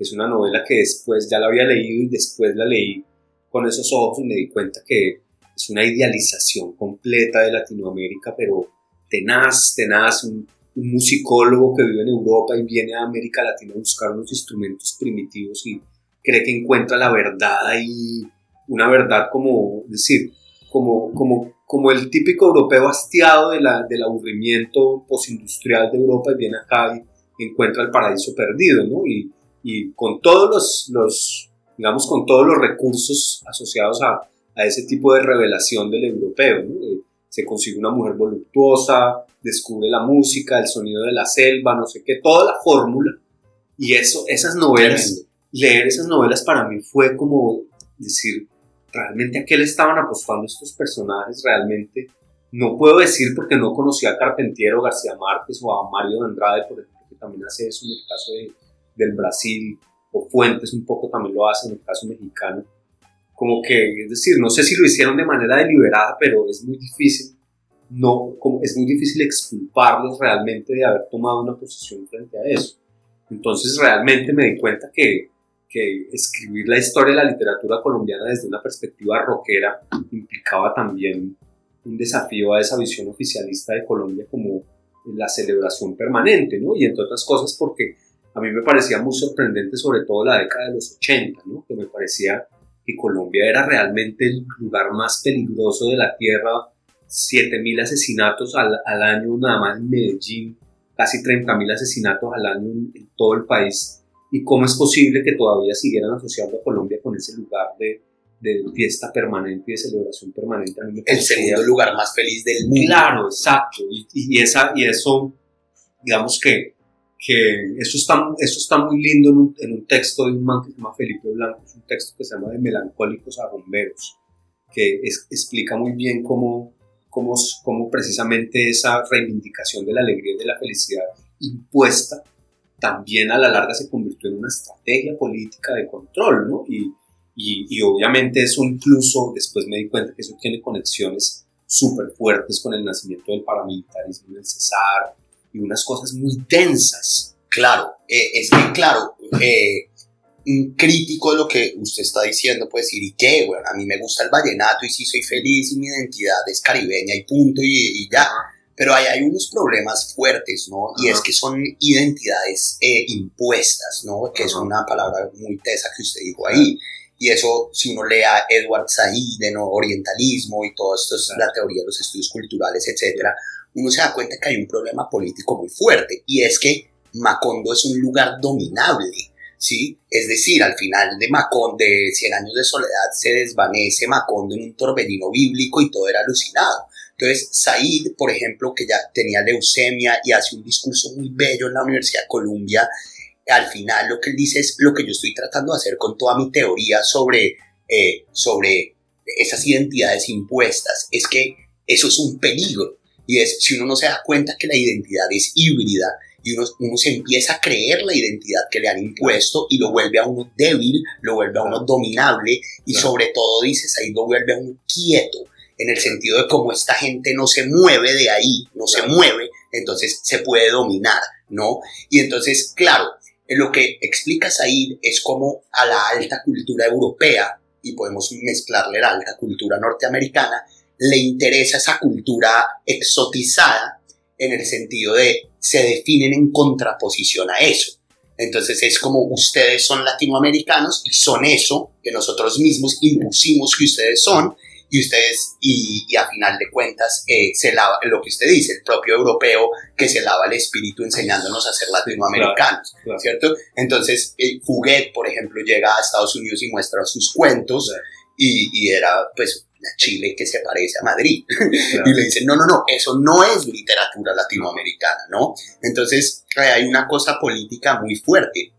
Es una novela que después ya la había leído y después la leí con esos ojos y me di cuenta que es una idealización completa de Latinoamérica, pero tenaz, tenaz, un, un musicólogo que vive en Europa y viene a América Latina a buscar unos instrumentos primitivos y cree que encuentra la verdad ahí, una verdad como, decir, como, como, como el típico europeo hastiado de la, del aburrimiento postindustrial de Europa y viene acá y encuentra el paraíso perdido, ¿no? Y, y con todos los, los, digamos, con todos los recursos asociados a, a ese tipo de revelación del europeo, ¿no? Se consigue una mujer voluptuosa, descubre la música, el sonido de la selva, no sé qué, toda la fórmula. Y eso, esas novelas, leer esas novelas para mí fue como decir, realmente a qué le estaban apostando estos personajes, realmente no puedo decir porque no conocía a Carpentier o García Márquez o a Mario de Andrade, por ejemplo, que también hace eso en el caso de, del Brasil, o Fuentes un poco también lo hace en el caso mexicano. Como que, es decir, no sé si lo hicieron de manera deliberada, pero es muy difícil, no, como, es muy difícil exculparlos realmente de haber tomado una posición frente a eso. Entonces realmente me di cuenta que, que escribir la historia de la literatura colombiana desde una perspectiva rockera implicaba también un desafío a esa visión oficialista de Colombia como la celebración permanente, ¿no? Y entre otras cosas porque a mí me parecía muy sorprendente sobre todo la década de los 80, ¿no? Que me parecía que Colombia era realmente el lugar más peligroso de la tierra, 7.000 asesinatos al, al, año nada más en Medellín, casi 30.000 asesinatos al año en, en todo el país y cómo es posible que todavía siguieran asociando a Colombia con ese lugar de, de fiesta permanente y de celebración permanente. A el segundo lugar más feliz del mundo. Claro, exacto. Y, y, esa, y eso, digamos que, que eso, está, eso está muy lindo en un, en un, texto de un man que se llama Felipe Blanco, es un texto que se llama De Melancólicos a Bomberos, que es, explica muy bien cómo, cómo, cómo precisamente esa reivindicación de la alegría y de la felicidad impuesta también a la larga se convirtió en una estrategia política de control, ¿no? Y, y, y obviamente eso incluso, después me di cuenta que eso tiene conexiones súper fuertes con el nacimiento del paramilitarismo en el Cesar y unas cosas muy tensas. Claro, eh, es que claro, eh, un crítico de lo que usted está diciendo puede decir, ¿y qué? Bueno, a mí me gusta el vallenato y sí soy feliz y mi identidad es caribeña y punto y, y ya. Pero ahí hay unos problemas fuertes, ¿no? Y es que son identidades eh, impuestas, ¿no? Que es una palabra muy tesa que usted dijo ahí. Y eso, si uno lea Edward Said, ¿no? Orientalismo y todo esto, es la teoría de los estudios culturales, etcétera, uno se da cuenta que hay un problema político muy fuerte. Y es que Macondo es un lugar dominable. ¿sí? Es decir, al final de Macondo, de Cien años de soledad, se desvanece Macondo en un torbellino bíblico y todo era alucinado. Entonces, Said, por ejemplo, que ya tenía leucemia y hace un discurso muy bello en la Universidad de Columbia, al final lo que él dice es lo que yo estoy tratando de hacer con toda mi teoría sobre, eh, sobre esas identidades impuestas, es que eso es un peligro. Y es, si uno no se da cuenta que la identidad es híbrida y uno, uno se empieza a creer la identidad que le han impuesto y lo vuelve a uno débil, lo vuelve a uno dominable y sobre todo, dices, ahí lo vuelve a uno quieto en el sentido de cómo esta gente no se mueve de ahí, no se mueve, entonces se puede dominar, ¿no? Y entonces, claro, lo que explica Said es cómo a la alta cultura europea, y podemos mezclarle la alta cultura norteamericana, le interesa esa cultura exotizada en el sentido de se definen en contraposición a eso. Entonces es como ustedes son latinoamericanos y son eso que nosotros mismos impusimos que ustedes son, y ustedes, y, y a final de cuentas, eh, se lava, lo que usted dice, el propio europeo que se lava el espíritu enseñándonos a ser latinoamericanos, ¿cierto? Entonces, el Fuguet, por ejemplo, llega a Estados Unidos y muestra sus cuentos y, y era, pues, Chile que se parece a Madrid. <laughs> y le dicen, no, no, no, eso no es literatura latinoamericana, ¿no? Entonces hay una cosa política muy fuerte.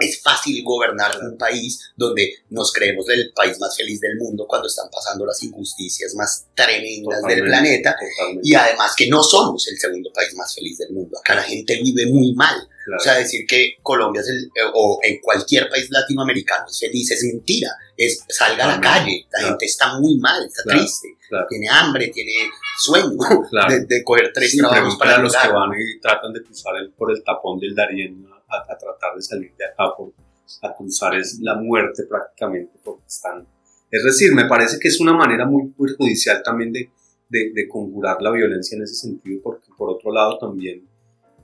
Es fácil gobernar un país donde nos creemos el país más feliz del mundo cuando están pasando las injusticias más tremendas del planeta y además que no somos el segundo país más feliz del mundo. Acá la gente vive muy mal. O sea, decir que Colombia es el, eh, o en cualquier país latinoamericano es feliz es mentira. Es, salga a la calle, la gente está muy mal, está triste, tiene hambre, tiene sueño <laughs> de, coger tres trabajos para los que van y tratan de cruzar el, por el tapón del Darién a, tratar de salir de acá, por, a cruzar es la muerte prácticamente porque están... Es decir, me parece que es una manera muy perjudicial también de, de, de conjurar la violencia en ese sentido, porque por otro lado también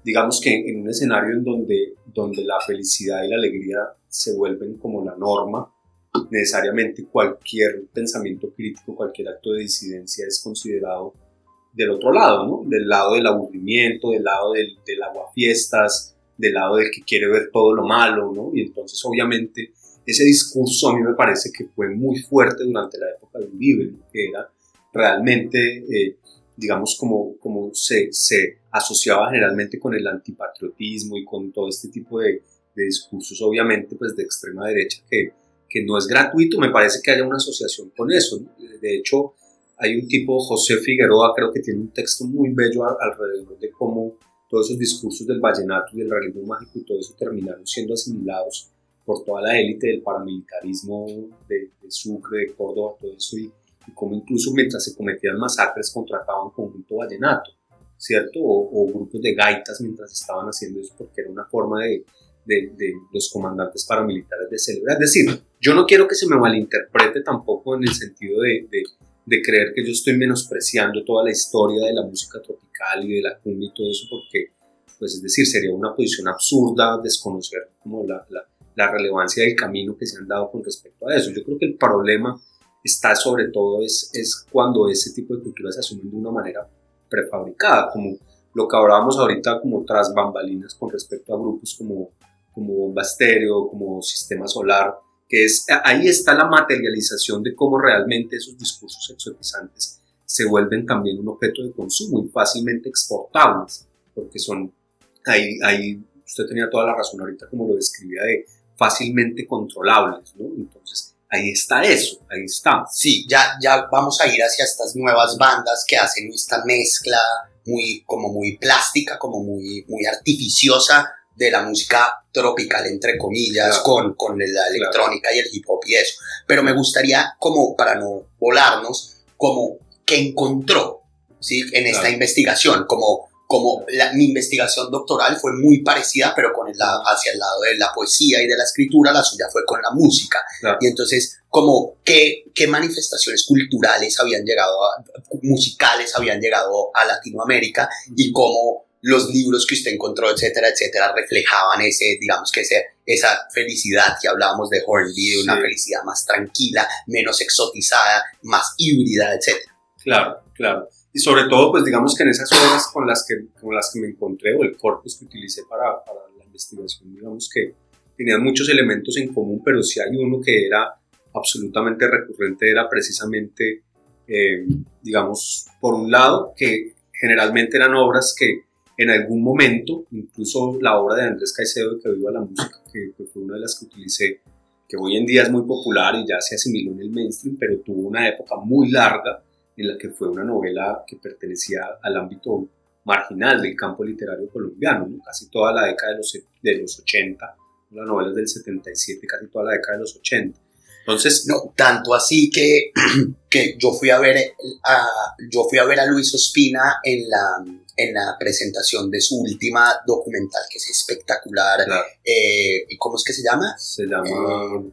digamos que en un escenario en donde, donde la felicidad y la alegría se vuelven como la norma, necesariamente cualquier pensamiento crítico, cualquier acto de disidencia es considerado del otro lado, ¿no? Del lado del aburrimiento, del lado del, del aguafiestas, del lado del que quiere ver todo lo malo, ¿no? Y entonces, obviamente, ese discurso a mí me parece que fue muy fuerte durante la época de Uribe, que era realmente eh, digamos, como, como se, se asociaba generalmente con el antipatriotismo y con todo este tipo de, de discursos, obviamente, pues de extrema derecha, que, que, no es gratuito, me parece que haya una asociación con eso. De hecho, hay un tipo, José Figueroa, creo que tiene un texto muy bello alrededor de cómo todos esos discursos del vallenato y del realismo mágico y todo eso terminaron siendo asimilados por toda la élite del paramilitarismo de, de Sucre, de Córdoba, todo eso, y, y cómo incluso mientras se cometían masacres contrataban conjunto vallenato, ¿cierto? O, grupos de gaitas mientras estaban haciendo eso porque era una forma de, de, los comandantes paramilitares de celebrar. Es decir, yo no quiero que se me malinterprete tampoco en el sentido de, de, creer que yo estoy menospreciando toda la historia de la música tropical y de la cumbia y todo eso porque, pues es decir, sería una posición absurda desconocer como la, la, la relevancia del camino que se han dado con respecto a eso. Yo creo que el problema está sobre todo es, es cuando ese tipo de culturas se asumen de una manera prefabricada, como lo que hablábamos ahorita como tras bambalinas con respecto a grupos como, como Bomba Estéreo, como Sistema Solar, que es, ahí está la materialización de cómo realmente esos discursos exotizantes se vuelven también un objeto de consumo y fácilmente exportables, porque son, ahí, ahí usted tenía toda la razón ahorita como lo describía de fácilmente controlables, ¿no? Entonces, ahí está eso, ahí está. Sí, ya, ya vamos a ir hacia estas nuevas bandas que hacen esta mezcla muy, como muy plástica, como muy, muy artificiosa de la música tropical, entre comillas, con, con la electrónica y el hip hop y eso. Pero me gustaría, como para no volarnos, como que encontró, ¿sí? En esta investigación, como como mi investigación doctoral fue muy parecida, pero con el hacia el lado de la poesía y de la escritura, la suya fue con la música. Y entonces, como qué, qué manifestaciones culturales habían llegado, musicales habían llegado a Latinoamérica y cómo los libros que usted encontró, etcétera, etcétera, reflejaban ese, digamos que ese, esa felicidad que hablábamos de Hornby, una felicidad más tranquila, menos exotizada, más híbrida, etcétera. Claro, claro. Y sobre todo, pues digamos que en esas obras con las que, con las que me encontré o el corpus que utilicé para, para la investigación, digamos que tenían muchos elementos en común, pero si hay uno que era absolutamente recurrente, era precisamente, eh, digamos, por un lado, que generalmente eran obras que en algún momento, incluso la obra de Andrés Caicedo Que Viva la Música, que, que, fue una de las que utilicé, que hoy en día es muy popular y ya se asimiló en el mainstream, pero tuvo una época muy larga en la que fue una novela que pertenecía al ámbito marginal del campo literario colombiano, casi toda la década de los, de los 80, las novelas del 77, casi toda la década de los 80. Entonces, no, tanto así que, <clears throat> que yo, fui a ver a, yo fui a ver a Luis Ospina en la, en la presentación de su última documental, que es espectacular. Eh, ¿Y cómo es que se llama? Se llama... Eh,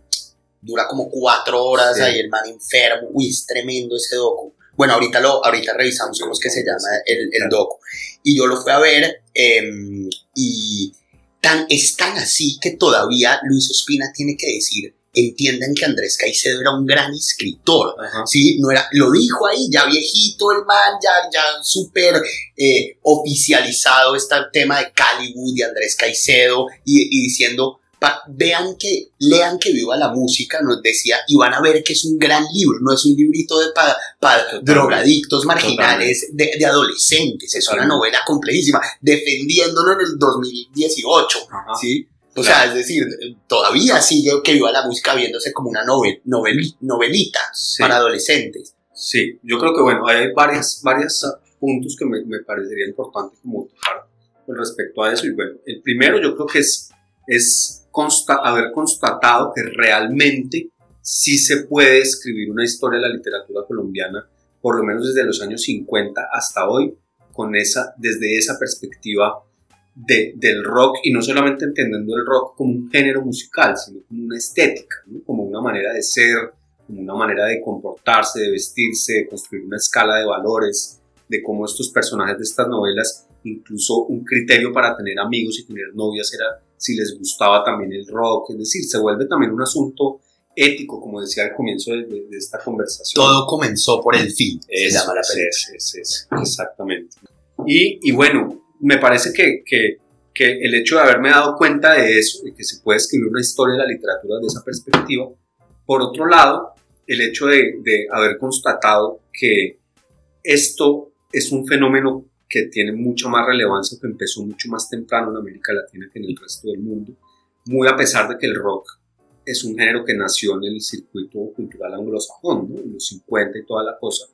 dura como cuatro horas ahí el man enfermo. Uy, es tremendo ese docu. Bueno, ahorita, lo, ahorita revisamos cómo es que se llama el, el docu. Y yo lo fui a ver em, y tan, es tan así que todavía Luis Ospina tiene que decir entiendan que Andrés Caicedo era un gran escritor, Ajá. ¿sí? No era, lo dijo ahí, ya viejito el man, ya, ya súper eh, oficializado este tema de Caliwood y Andrés Caicedo y, y diciendo, pa- vean que, lean que viva la música, nos decía, y van a ver que es un gran libro, no es un librito de para Totalmente. drogadictos marginales de, de adolescentes, es una novela complejísima, defendiéndolo en el 2018, Ajá. ¿sí? O Claro. sea, es decir, todavía sigue que viva la música viéndose como una novel, novel- novelita Sí. para adolescentes. Sí, yo creo que bueno, hay varias, varios puntos que me, me parecería importante como tocar con respecto a eso. Y bueno, el primero yo creo que es, es consta- haber constatado que realmente sí se puede escribir una historia de la literatura colombiana, por lo menos desde los años 50 hasta hoy, con esa, desde esa perspectiva de, del rock y no solamente entendiendo el rock como un género musical, sino como una estética, como una manera de ser, como una manera de comportarse, de vestirse, de construir una escala de valores, de cómo estos personajes de estas novelas, incluso un criterio para tener amigos y tener novias era si les gustaba también el rock, es decir, se vuelve también un asunto ético, como decía al comienzo de, de- de esta conversación. Todo comenzó por el fin, se Eso, llama la es, película. es, es, es, exactamente. Y, y bueno, me parece que, que, que el hecho de haberme dado cuenta de eso, de que se puede escribir una historia de la literatura desde esa perspectiva, por otro lado, el hecho de, de haber constatado que esto es un fenómeno que tiene mucha más relevancia, que empezó mucho más temprano en América Latina que en el resto del mundo, muy a pesar de que el rock es un género que nació en el circuito cultural anglosajón, ¿no? en los 50 y toda la cosa,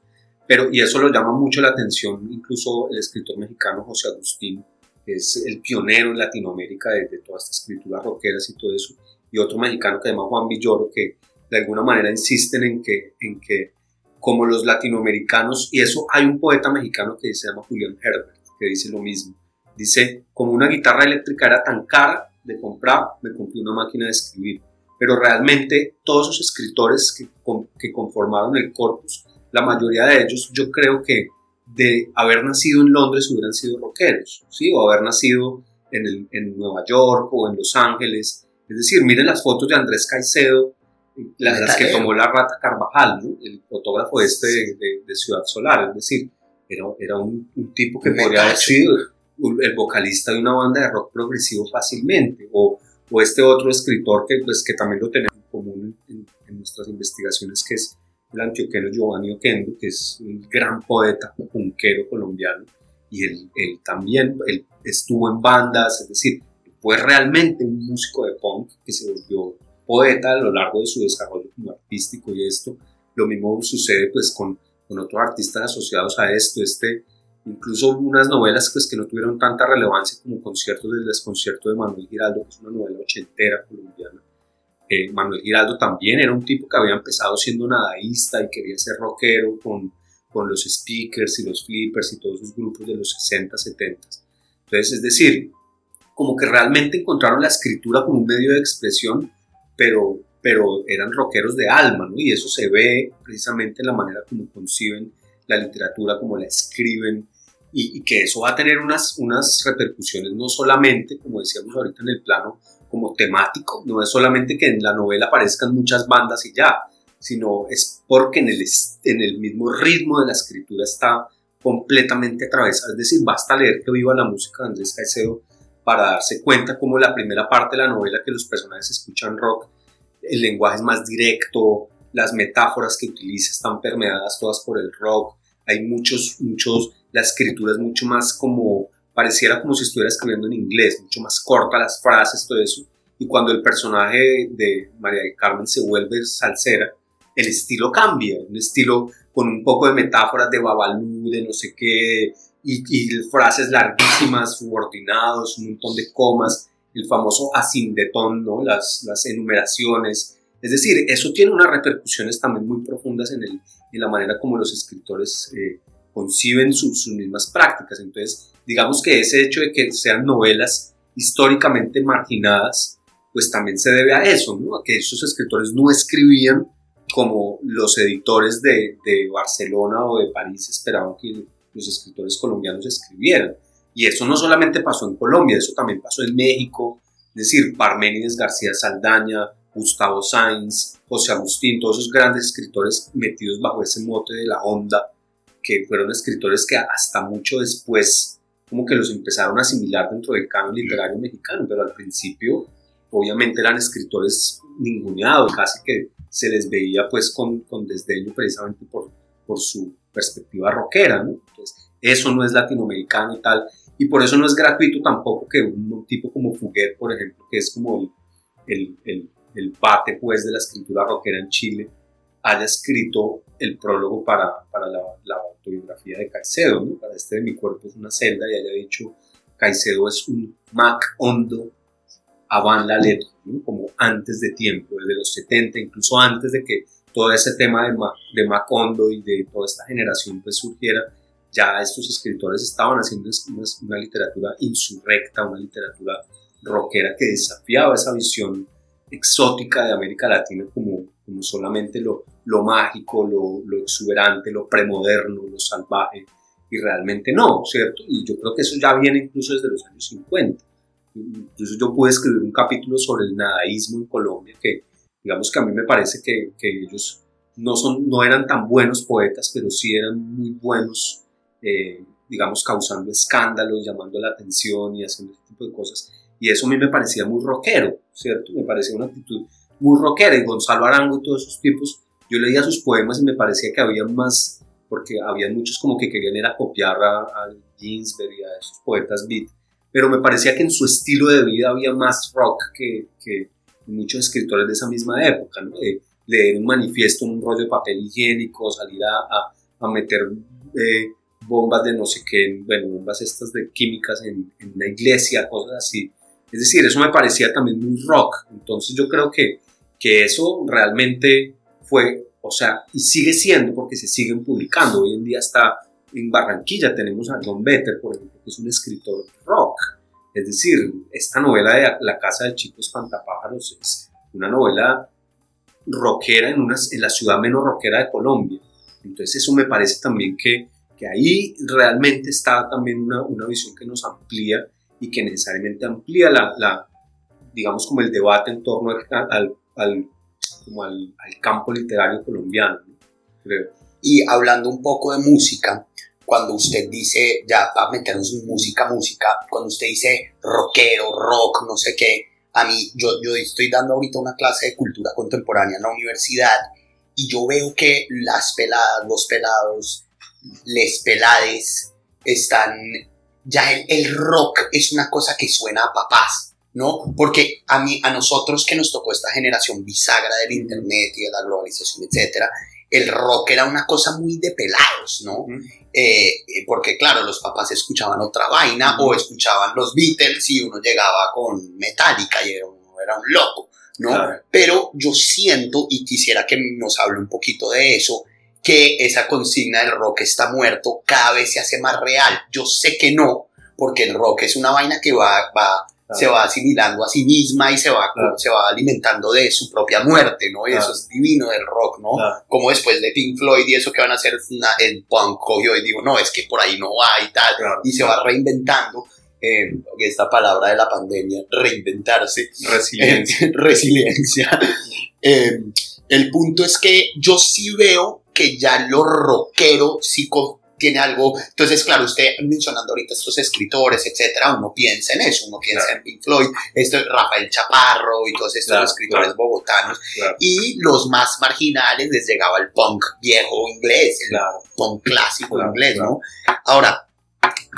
pero y eso lo llama mucho la atención incluso el escritor mexicano José Agustín, es el pionero en Latinoamérica de, de todas estas escrituras rockeras y todo eso, y otro mexicano que se llama Juan Villoro, que de alguna manera insisten en que como los latinoamericanos, y eso hay un poeta mexicano que se llama Julián Herbert, que dice lo mismo, dice, como una guitarra eléctrica era tan cara de comprar, me compré una máquina de escribir, pero realmente todos esos escritores que, que conformaron el corpus, la mayoría de ellos yo creo que de haber nacido en Londres hubieran sido rockeros, ¿sí? o haber nacido en, el- en Nueva York o en Los Ángeles. Es decir, miren las fotos de Andrés Caicedo, las, las que tomó la Rata Carvajal, ¿no? el fotógrafo este de, de- de Ciudad Solar, es decir, era, era un, un tipo que Un podría haber sido el vocalista de una banda de rock progresivo fácilmente, o, o este otro escritor que, pues, que también lo tenemos en común en, en nuestras investigaciones, que es el antioqueno Giovanni Oquendo, que es un gran poeta punkero colombiano, y él, él también él estuvo en bandas, es decir, fue realmente un músico de punk que se volvió poeta a lo largo de su desarrollo artístico y esto. Lo mismo sucede pues con, con otros artistas asociados a esto, este, incluso unas novelas pues, que no tuvieron tanta relevancia como Conciertos del Desconcierto de Manuel Giraldo, que es una novela ochentera colombiana. Eh, Manuel Giraldo también era un tipo que había empezado siendo nadaísta y quería ser rockero con, con los speakers y los flippers y todos esos grupos de los 60, 70. Entonces, es decir, como que realmente encontraron la escritura como un medio de expresión, pero, pero eran rockeros de alma, ¿no? Y eso se ve precisamente en la manera como conciben la literatura, como la escriben, y, y que eso va a tener unas, unas repercusiones no solamente, como decíamos ahorita en el plano como temático, no es solamente que en la novela aparezcan muchas bandas y ya, sino es porque en el, en el mismo ritmo de la escritura está completamente atravesado, es decir, basta leer que viva la música de Andrés Caicedo para darse cuenta como la primera parte de la novela que los personajes escuchan rock, el lenguaje es más directo, las metáforas que utiliza están permeadas todas por el rock, hay muchos, muchos, la escritura es mucho más como, pareciera como si estuviera escribiendo en inglés, mucho más corta las frases, todo eso, y cuando el personaje de María del Carmen se vuelve salsera, el estilo cambia, un estilo con un poco de metáforas de babalú, de no sé qué, y, frases larguísimas, subordinados, un montón de comas, el famoso asindetón, ¿no? las, las enumeraciones. Es decir, eso tiene unas repercusiones también muy profundas en, el, en la manera como los escritores eh, conciben su- sus mismas prácticas. Entonces, digamos que ese hecho de que sean novelas históricamente marginadas, pues también se debe a eso, ¿no? a que esos escritores no escribían como los editores de, de Barcelona o de París esperaban que los escritores colombianos escribieran. Y eso no solamente pasó en Colombia, eso también pasó en México, es decir, Parménides García Saldaña Gustavo Sainz, José Agustín, todos esos grandes escritores metidos bajo ese mote de la onda, que fueron escritores que hasta mucho después como que los empezaron a asimilar dentro del canon literario mexicano, pero al principio obviamente eran escritores ninguneados, casi que se les veía pues con, con desdeño precisamente por, por su perspectiva rockera, ¿no? Entonces, eso no es latinoamericano y tal, y por eso no es gratuito tampoco que un, tipo como Fuguet, por ejemplo, que es como el, el, el, bate pues de la escritura rockera en Chile, haya escrito el prólogo para, para la, la, autobiografía de Caicedo, ¿no? para este de mi cuerpo es una celda y haya dicho Caicedo es un Mac hondo Van la letra, como antes de tiempo, desde los 70, incluso antes de que todo ese tema de, de Macondo y de toda esta generación pues surgiera, ya estos escritores estaban haciendo una, literatura insurrecta, una literatura rockera que desafiaba esa visión exótica de América Latina como, como solamente lo, lo mágico, lo, lo, exuberante, lo premoderno, lo salvaje, y realmente no, ¿cierto? Y yo creo que eso ya viene incluso desde los años 50. Entonces yo pude escribir un capítulo sobre el nadaísmo en Colombia, que digamos que a mí me parece que, que ellos no, son, no eran tan buenos poetas, pero sí eran muy buenos, eh, digamos, causando escándalos, llamando la atención y haciendo ese tipo de cosas. Y eso a mí me parecía muy rockero, ¿cierto? Me parecía una actitud muy rockera. Y Gonzalo Arango y todos esos tipos, yo leía sus poemas y me parecía que había más, porque había muchos como que querían era copiar a, a Ginsberg y a esos poetas beat pero me parecía que en su estilo de vida había más rock que, que muchos escritores de esa misma época, ¿no? leer un manifiesto en un rollo de papel higiénico, salir a, a, meter eh, bombas de no sé qué, bueno, bombas estas de químicas en, en una iglesia, cosas así. Es decir, eso me parecía también muy rock. Entonces yo creo que, que eso realmente fue, o sea, y sigue siendo porque se siguen publicando. Hoy en día está en Barranquilla tenemos a John Better, por ejemplo, que es un escritor rock. Es decir, esta novela de La Casa de Chicos Pantapájaros es una novela rockera en, una, en la ciudad menos rockera de Colombia. Entonces eso me parece también que, que ahí realmente está también una, una, visión que nos amplía y que necesariamente amplía la, digamos como el debate en torno al, al, como al, campo literario colombiano. Y hablando un poco de música, cuando usted dice, ya para meternos en música, música, cuando usted dice rockero, rock, no sé qué, a mí, yo, yo estoy dando ahorita una clase de cultura contemporánea en la universidad y yo veo que las peladas, los pelados, les pelades están, ya el, el rock es una cosa que suena a papás, ¿no? Porque a mí, a nosotros que nos tocó esta generación bisagra del internet y de la globalización, etcétera, el rock era una cosa muy de pelados, ¿no? Eh, eh, porque claro, los papás escuchaban otra vaina o escuchaban los Beatles y uno llegaba con Metallica y era, era un loco, ¿no? Pero yo siento y quisiera que nos hable un poquito de eso, que esa consigna del rock está muerto cada vez se hace más real. Yo sé que no, porque el rock es una vaina que va, va se va asimilando a sí misma y se va, se va alimentando de su propia muerte, ¿no? Y eso es divino del rock, ¿no? Como después de Pink Floyd y eso que van a hacer el punk cogió y digo, no, es que por ahí no va y tal, y se va reinventando. Eh, esta palabra de la pandemia, reinventarse. Resiliencia. <laughs> resiliencia. Eh, el punto es que yo sí veo que ya lo rockero sí tiene algo. Entonces, claro, usted mencionando ahorita estos escritores, etcétera, uno piensa en eso, uno piensa en Pink Floyd, esto es Rafael Chaparro y todos estos escritores bogotanos. Y los más marginales les llegaba el punk viejo inglés, el punk clásico inglés, ¿no? Ahora,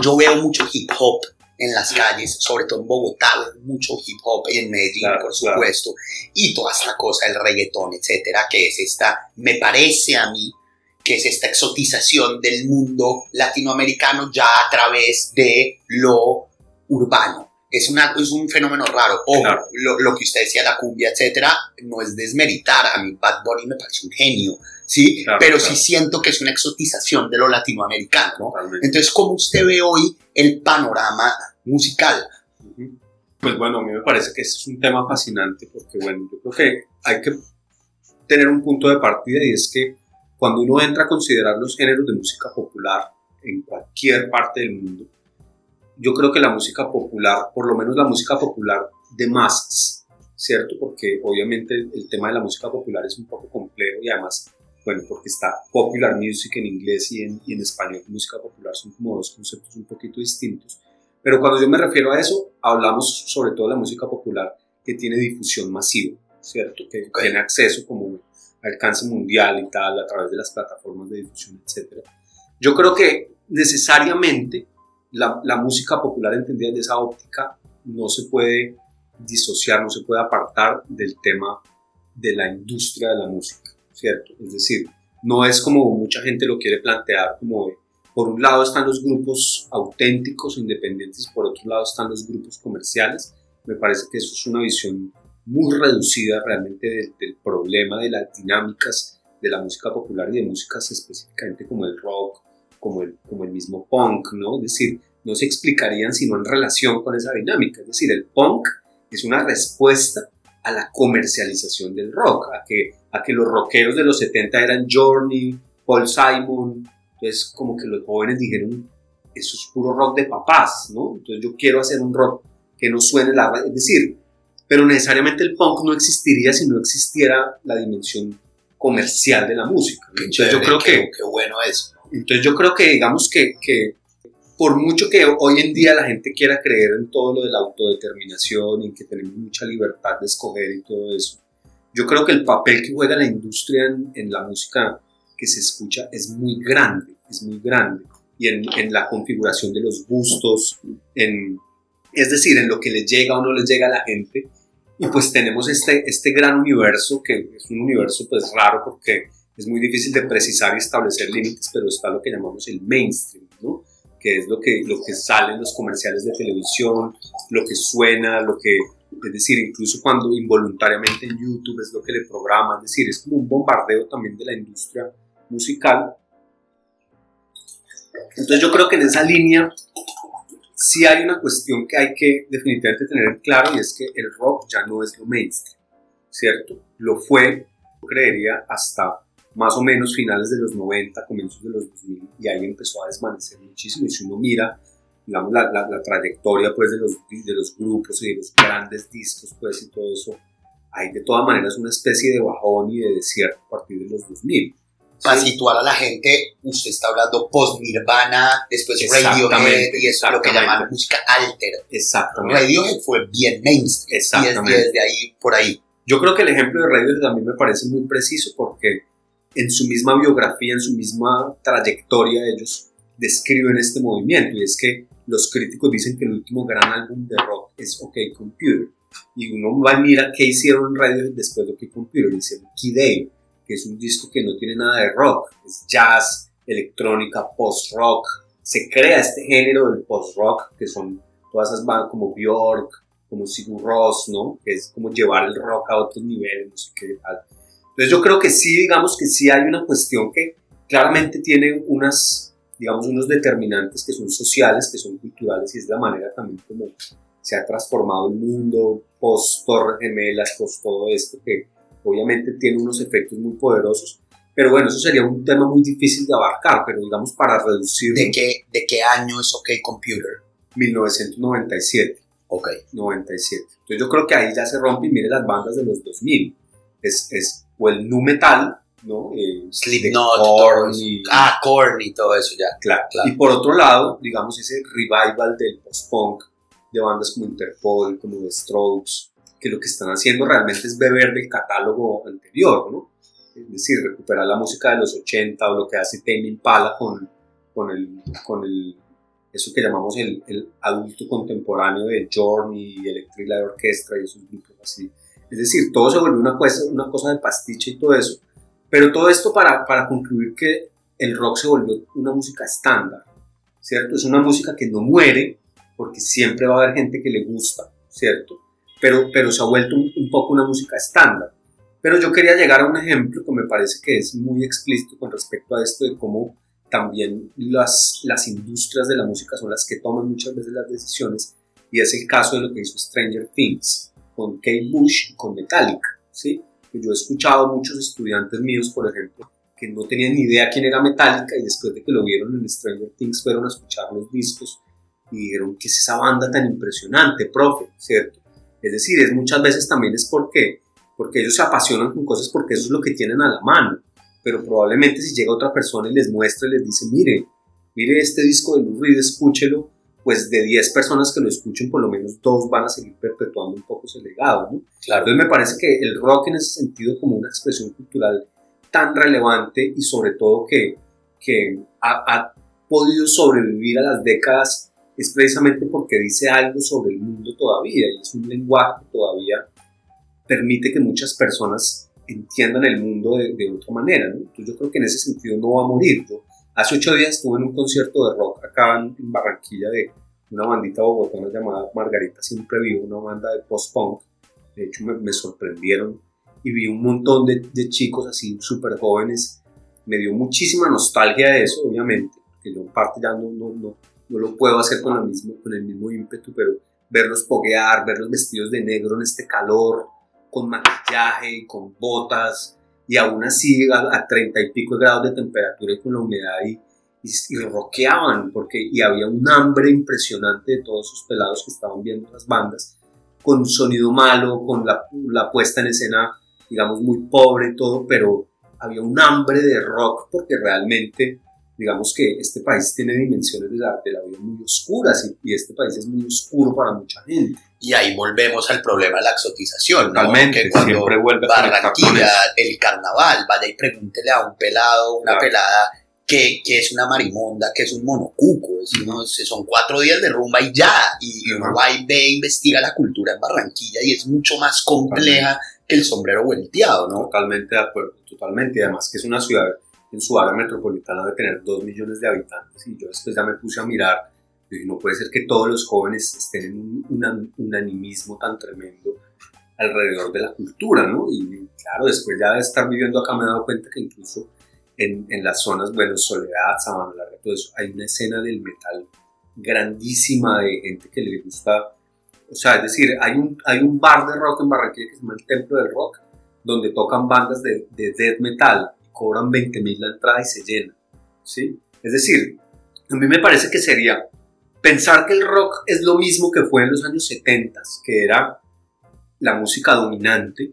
yo veo mucho hip hop en las calles, sobre todo en Bogotá, mucho hip hop y en Medellín, por supuesto, y toda esta cosa, el reggaetón, etcétera, que es esta, me parece a mí, que es esta exotización del mundo latinoamericano ya a través de lo urbano. Es, una, es un fenómeno raro. Ojo, lo, lo, que usted decía, la cumbia, etcétera, no es desmeritar. A mí Bad Bunny me parece un genio, ¿sí? Pero sí siento que es una exotización de lo latinoamericano. Entonces, ¿cómo usted ve hoy el panorama musical? Pues bueno, a mí me parece que es un tema fascinante porque, bueno, yo creo que hay que tener un punto de partida y es que cuando uno entra a considerar los géneros de música popular en cualquier parte del mundo, yo creo que la música popular, por lo menos la música popular de masas, ¿cierto? Porque obviamente el tema de la música popular es un poco complejo y además, bueno, porque está popular music en inglés y en, y en español, música popular son como dos conceptos un poquito distintos. Pero cuando yo me refiero a eso, hablamos sobre todo de la música popular que tiene difusión masiva, ¿cierto? Que tiene acceso como alcance mundial y tal a través de las plataformas de difusión, etc. Yo creo que necesariamente la, la música popular entendida de esa óptica no se puede disociar, no se puede apartar del tema de la industria de la música, ¿cierto? Es decir, no es como mucha gente lo quiere plantear, como por un lado están los grupos auténticos, independientes, por otro lado están los grupos comerciales. Me parece que eso es una visión muy reducida realmente del, del problema de las dinámicas de la música popular y de músicas específicamente como el rock, como el, como el mismo punk, ¿no? Es decir, no se explicarían sino en relación con esa dinámica. Es decir, el punk es una respuesta a la comercialización del rock, a que, a que los rockeros de los 70 eran Journey, Paul Simon, entonces como que los jóvenes dijeron, eso es puro rock de papás, ¿no? Entonces yo quiero hacer un rock que no suene la... Es decir, pero necesariamente el punk no existiría si no existiera la dimensión comercial de la música. Entonces yo creo que... Qué bueno eso. Entonces yo creo que digamos que, que por mucho que hoy en día la gente quiera creer en todo lo de la autodeterminación y en que tenemos mucha libertad de escoger y todo eso, yo creo que el papel que juega la industria en, en la música que se escucha es muy grande, es muy grande. Y en, en, la configuración de los gustos, en, es decir, en lo que le llega o no le llega a la gente. Y pues tenemos este, este gran universo, que es un universo pues raro porque es muy difícil de precisar y establecer límites, pero está lo que llamamos el mainstream, ¿no? que es lo que, lo que sale en los comerciales de televisión, lo que suena, lo que, es decir, incluso cuando involuntariamente en YouTube es lo que le programa, es decir, es como un bombardeo también de la industria musical. Entonces yo creo que en esa línea sí hay una cuestión que hay que definitivamente tener claro y es que el rock ya no es lo mainstream, ¿cierto? Lo fue, creería, hasta más o menos finales de los 90, comienzos de los 2000, y ahí empezó a desvanecer muchísimo. Y si uno mira, digamos, la, la, trayectoria pues, de, los, de los grupos y de los grandes discos pues, y todo eso, hay de todas maneras una especie de bajón y de desierto a partir de los 2000. Para situar a la gente, usted está hablando post-Nirvana, después Radiohead, y eso es lo que llaman música alter. Exactamente. Radiohead fue bien mainstream. Exactamente. Y desde ahí, por ahí. Yo creo que el ejemplo de Radiohead también me parece muy preciso porque en su misma biografía, en su misma trayectoria, ellos describen este movimiento y es que los críticos dicen que el último gran álbum de rock es OK Computer y uno va y mira qué hicieron en radio después de OK Computer, hicieron Key Day, que es un disco que no tiene nada de rock, es jazz, electrónica, post-rock, se crea este género del post-rock, que son todas esas bandas como Bjork, como Sigur Ross, ¿no? Que es como llevar el rock a otros niveles, no sé qué tal. Entonces yo creo que sí, digamos que sí hay una cuestión que claramente tiene unas, digamos, unos determinantes que son sociales, que son culturales y es la manera también como se ha transformado el mundo post Torres Gemelas, post todo esto, que obviamente tiene unos efectos muy poderosos. Pero bueno, eso sería un tema muy difícil de abarcar, pero digamos para reducir... ¿De qué, de qué año es OK Computer? 1997. Ok. 97. Entonces yo creo que ahí ya se rompe y mire las bandas de los 2000. Es, es o el nu metal, ¿no? Eh, Slipknot, Korn, ah, Korn y todo eso ya. Claro, claro. Y por otro lado, digamos, ese revival del post-punk de bandas como Interpol, como The Strokes, que lo que están haciendo realmente es beber del catálogo anterior, ¿no? Es decir, recuperar la música de los 80 o lo que hace Tame Impala con, con, el, con el, eso que llamamos el, el adulto contemporáneo de Journey, Electric Light Orchestra y esos grupos así es decir, todo se volvió una cosa, una cosa de pastiche y todo eso. Pero todo esto para, para concluir que el rock se volvió una música estándar, ¿cierto? Es una música que no muere porque siempre va a haber gente que le gusta, ¿cierto? Pero, pero se ha vuelto un, un poco una música estándar. Pero yo quería llegar a un ejemplo que me parece que es muy explícito con respecto a esto de cómo también las, las industrias de la música son las que toman muchas veces las decisiones y es el caso de lo que hizo Stranger Things con Kate Bush y con Metallica, ¿sí? Yo he escuchado a muchos estudiantes míos, por ejemplo, que no tenían ni idea quién era Metallica y después de que lo vieron en Stranger Things fueron a escuchar los discos y dijeron, ¿qué es esa banda tan impresionante, profe? ¿Cierto? Es decir, es muchas veces también es porque, porque ellos se apasionan con cosas porque eso es lo que tienen a la mano. Pero probablemente si llega otra persona y les muestra y les dice, mire, mire este disco de Lou Reed, escúchelo, pues de 10 personas que lo escuchen, por lo menos dos van a seguir perpetuando un poco ese legado, ¿no? Claro. Entonces me parece que el rock en ese sentido como una expresión cultural tan relevante y sobre todo que, que ha, ha podido sobrevivir a las décadas es precisamente porque dice algo sobre el mundo todavía y es un lenguaje que todavía permite que muchas personas entiendan el mundo de, de otra manera. ¿no? Entonces yo creo que en ese sentido no va a morir. Yo hace ocho días estuve en un concierto de rock acá en, en Barranquilla de una bandita bogotana llamada Margarita Siempre Vivo, una banda de post-punk. De hecho me, me, sorprendieron y vi un montón de, de chicos así súper jóvenes. Me dio muchísima nostalgia de eso, obviamente, que yo en parte ya no, no, no, no lo puedo hacer con, el mismo ímpetu, pero verlos poguear, verlos vestidos de negro en este calor, con maquillaje y con botas, y aún así a, treinta y pico grados de temperatura y con la humedad y, y, y, roqueaban, porque y había un hambre impresionante de todos esos pelados que estaban viendo las bandas, con sonido malo, con la, la puesta en escena, digamos, muy pobre y todo, pero había un hambre de rock porque realmente digamos que este país tiene dimensiones de la, de la vida muy oscuras y, y, este país es muy oscuro para mucha gente. Y ahí volvemos al problema de la exotización, Totalmente, ¿no? Cuando siempre vuelve Barranquilla, el carnaval, vaya y pregúntele a un pelado, una claro. pelada, que, que, es una marimonda, que es un monocuco, es uno, son cuatro días de rumba y ya, y uno va y ve, investiga la cultura en Barranquilla y es mucho más compleja totalmente. que el sombrero volteado, ¿no? Totalmente de acuerdo, totalmente, y además que es una ciudad en su área metropolitana de tener 2 millones de habitantes y yo después ya me puse a mirar y no puede ser que todos los jóvenes estén en un, un, un, animismo tan tremendo alrededor de la cultura, ¿no? Y claro, después ya de estar viviendo acá me he dado cuenta que incluso en, en las zonas, bueno, Soledad, Sabana Larga, todo eso, hay una escena del metal grandísima de gente que le gusta, o sea, es decir, hay un, hay un bar de rock en Barranquilla que se llama el Templo del Rock, donde tocan bandas de, de death metal, cobran 20 mil la entrada y se llena. ¿sí? Es decir, a mí me parece que sería pensar que el rock es lo mismo que fue en los años 70, que era la música dominante,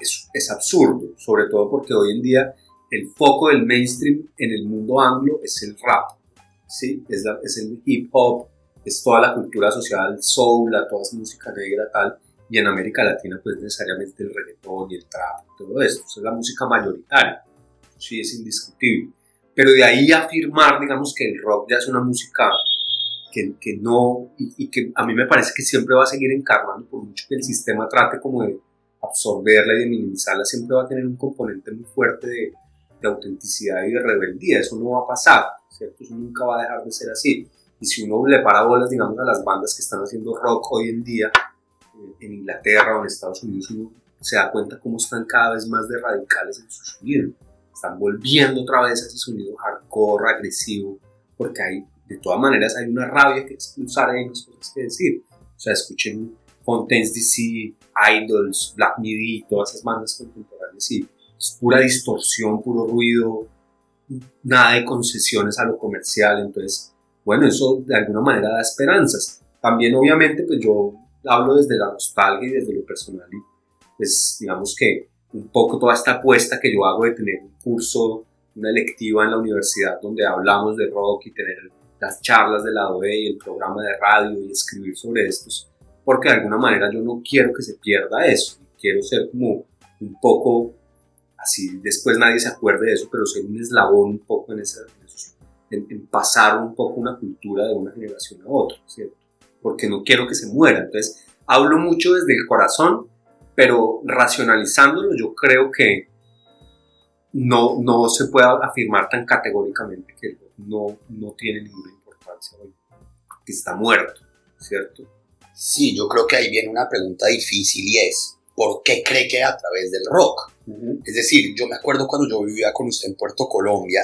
es, es absurdo, sobre todo porque hoy en día el foco del mainstream en el mundo anglo es el rap, ¿sí? es, la, es el hip hop, es toda la cultura social, soul, la, toda esa música negra, tal, y en América Latina pues necesariamente el reggaetón y el trap, todo esto, es la música mayoritaria sí es indiscutible. Pero de ahí afirmar, digamos, que el rock ya es una música que, que no, y, y, que a mí me parece que siempre va a seguir encarnando, por mucho que el sistema trate como de absorberla y de minimizarla, siempre va a tener un componente muy fuerte de, de autenticidad y de rebeldía. Eso no va a pasar, ¿cierto? Eso nunca va a dejar de ser así. Y si uno le para bolas, digamos, a las bandas que están haciendo rock hoy en día, eh, en Inglaterra o en Estados Unidos, uno se da cuenta cómo están cada vez más de radicales en su sonido están volviendo otra vez a ese sonido hardcore, agresivo, porque hay, de todas maneras, hay una rabia que expulsar, hay unas cosas que decir. O sea, escuchen Fontaines DC, Idols, Black Midi, todas esas bandas contemporáneas, y es pura distorsión, puro ruido, nada de concesiones a lo comercial, entonces, bueno, eso de alguna manera da esperanzas. También, obviamente, pues yo hablo desde la nostalgia y desde lo personal, y pues digamos que un poco toda esta apuesta que yo hago de tener un curso, una electiva en la universidad donde hablamos de rock y tener las charlas de la OE y el programa de radio y escribir sobre estos, porque de alguna manera yo no quiero que se pierda eso, quiero ser como un poco así, después nadie se acuerde de eso, pero ser un eslabón un poco en, ese, en, en pasar un poco una cultura de una generación a otra, ¿cierto? Porque no quiero que se muera, entonces hablo mucho desde el corazón pero racionalizándolo yo creo que no, no se puede afirmar tan categóricamente que no, no tiene ninguna importancia hoy, que está muerto, ¿cierto? Sí, yo creo que ahí viene una pregunta difícil y es, ¿por qué cree que a través del rock? Uh -huh. Es decir, yo me acuerdo cuando yo vivía con usted en Puerto Colombia,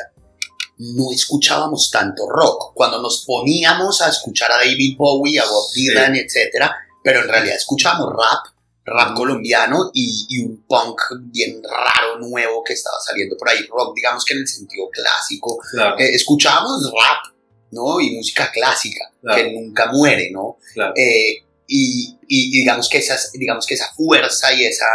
no escuchábamos tanto rock. Cuando nos poníamos a escuchar a David Bowie, a Bob Dylan, sí. etcétera, pero en realidad escuchábamos rap rap colombiano y, y, un punk bien raro, nuevo que estaba saliendo por ahí, rock, digamos que en el sentido clásico. Claro. Eh, escuchábamos rap, ¿no? Y música clásica, claro. que nunca muere, ¿no? Claro. Eh, y, y, digamos, que esas, digamos que esa fuerza y esa,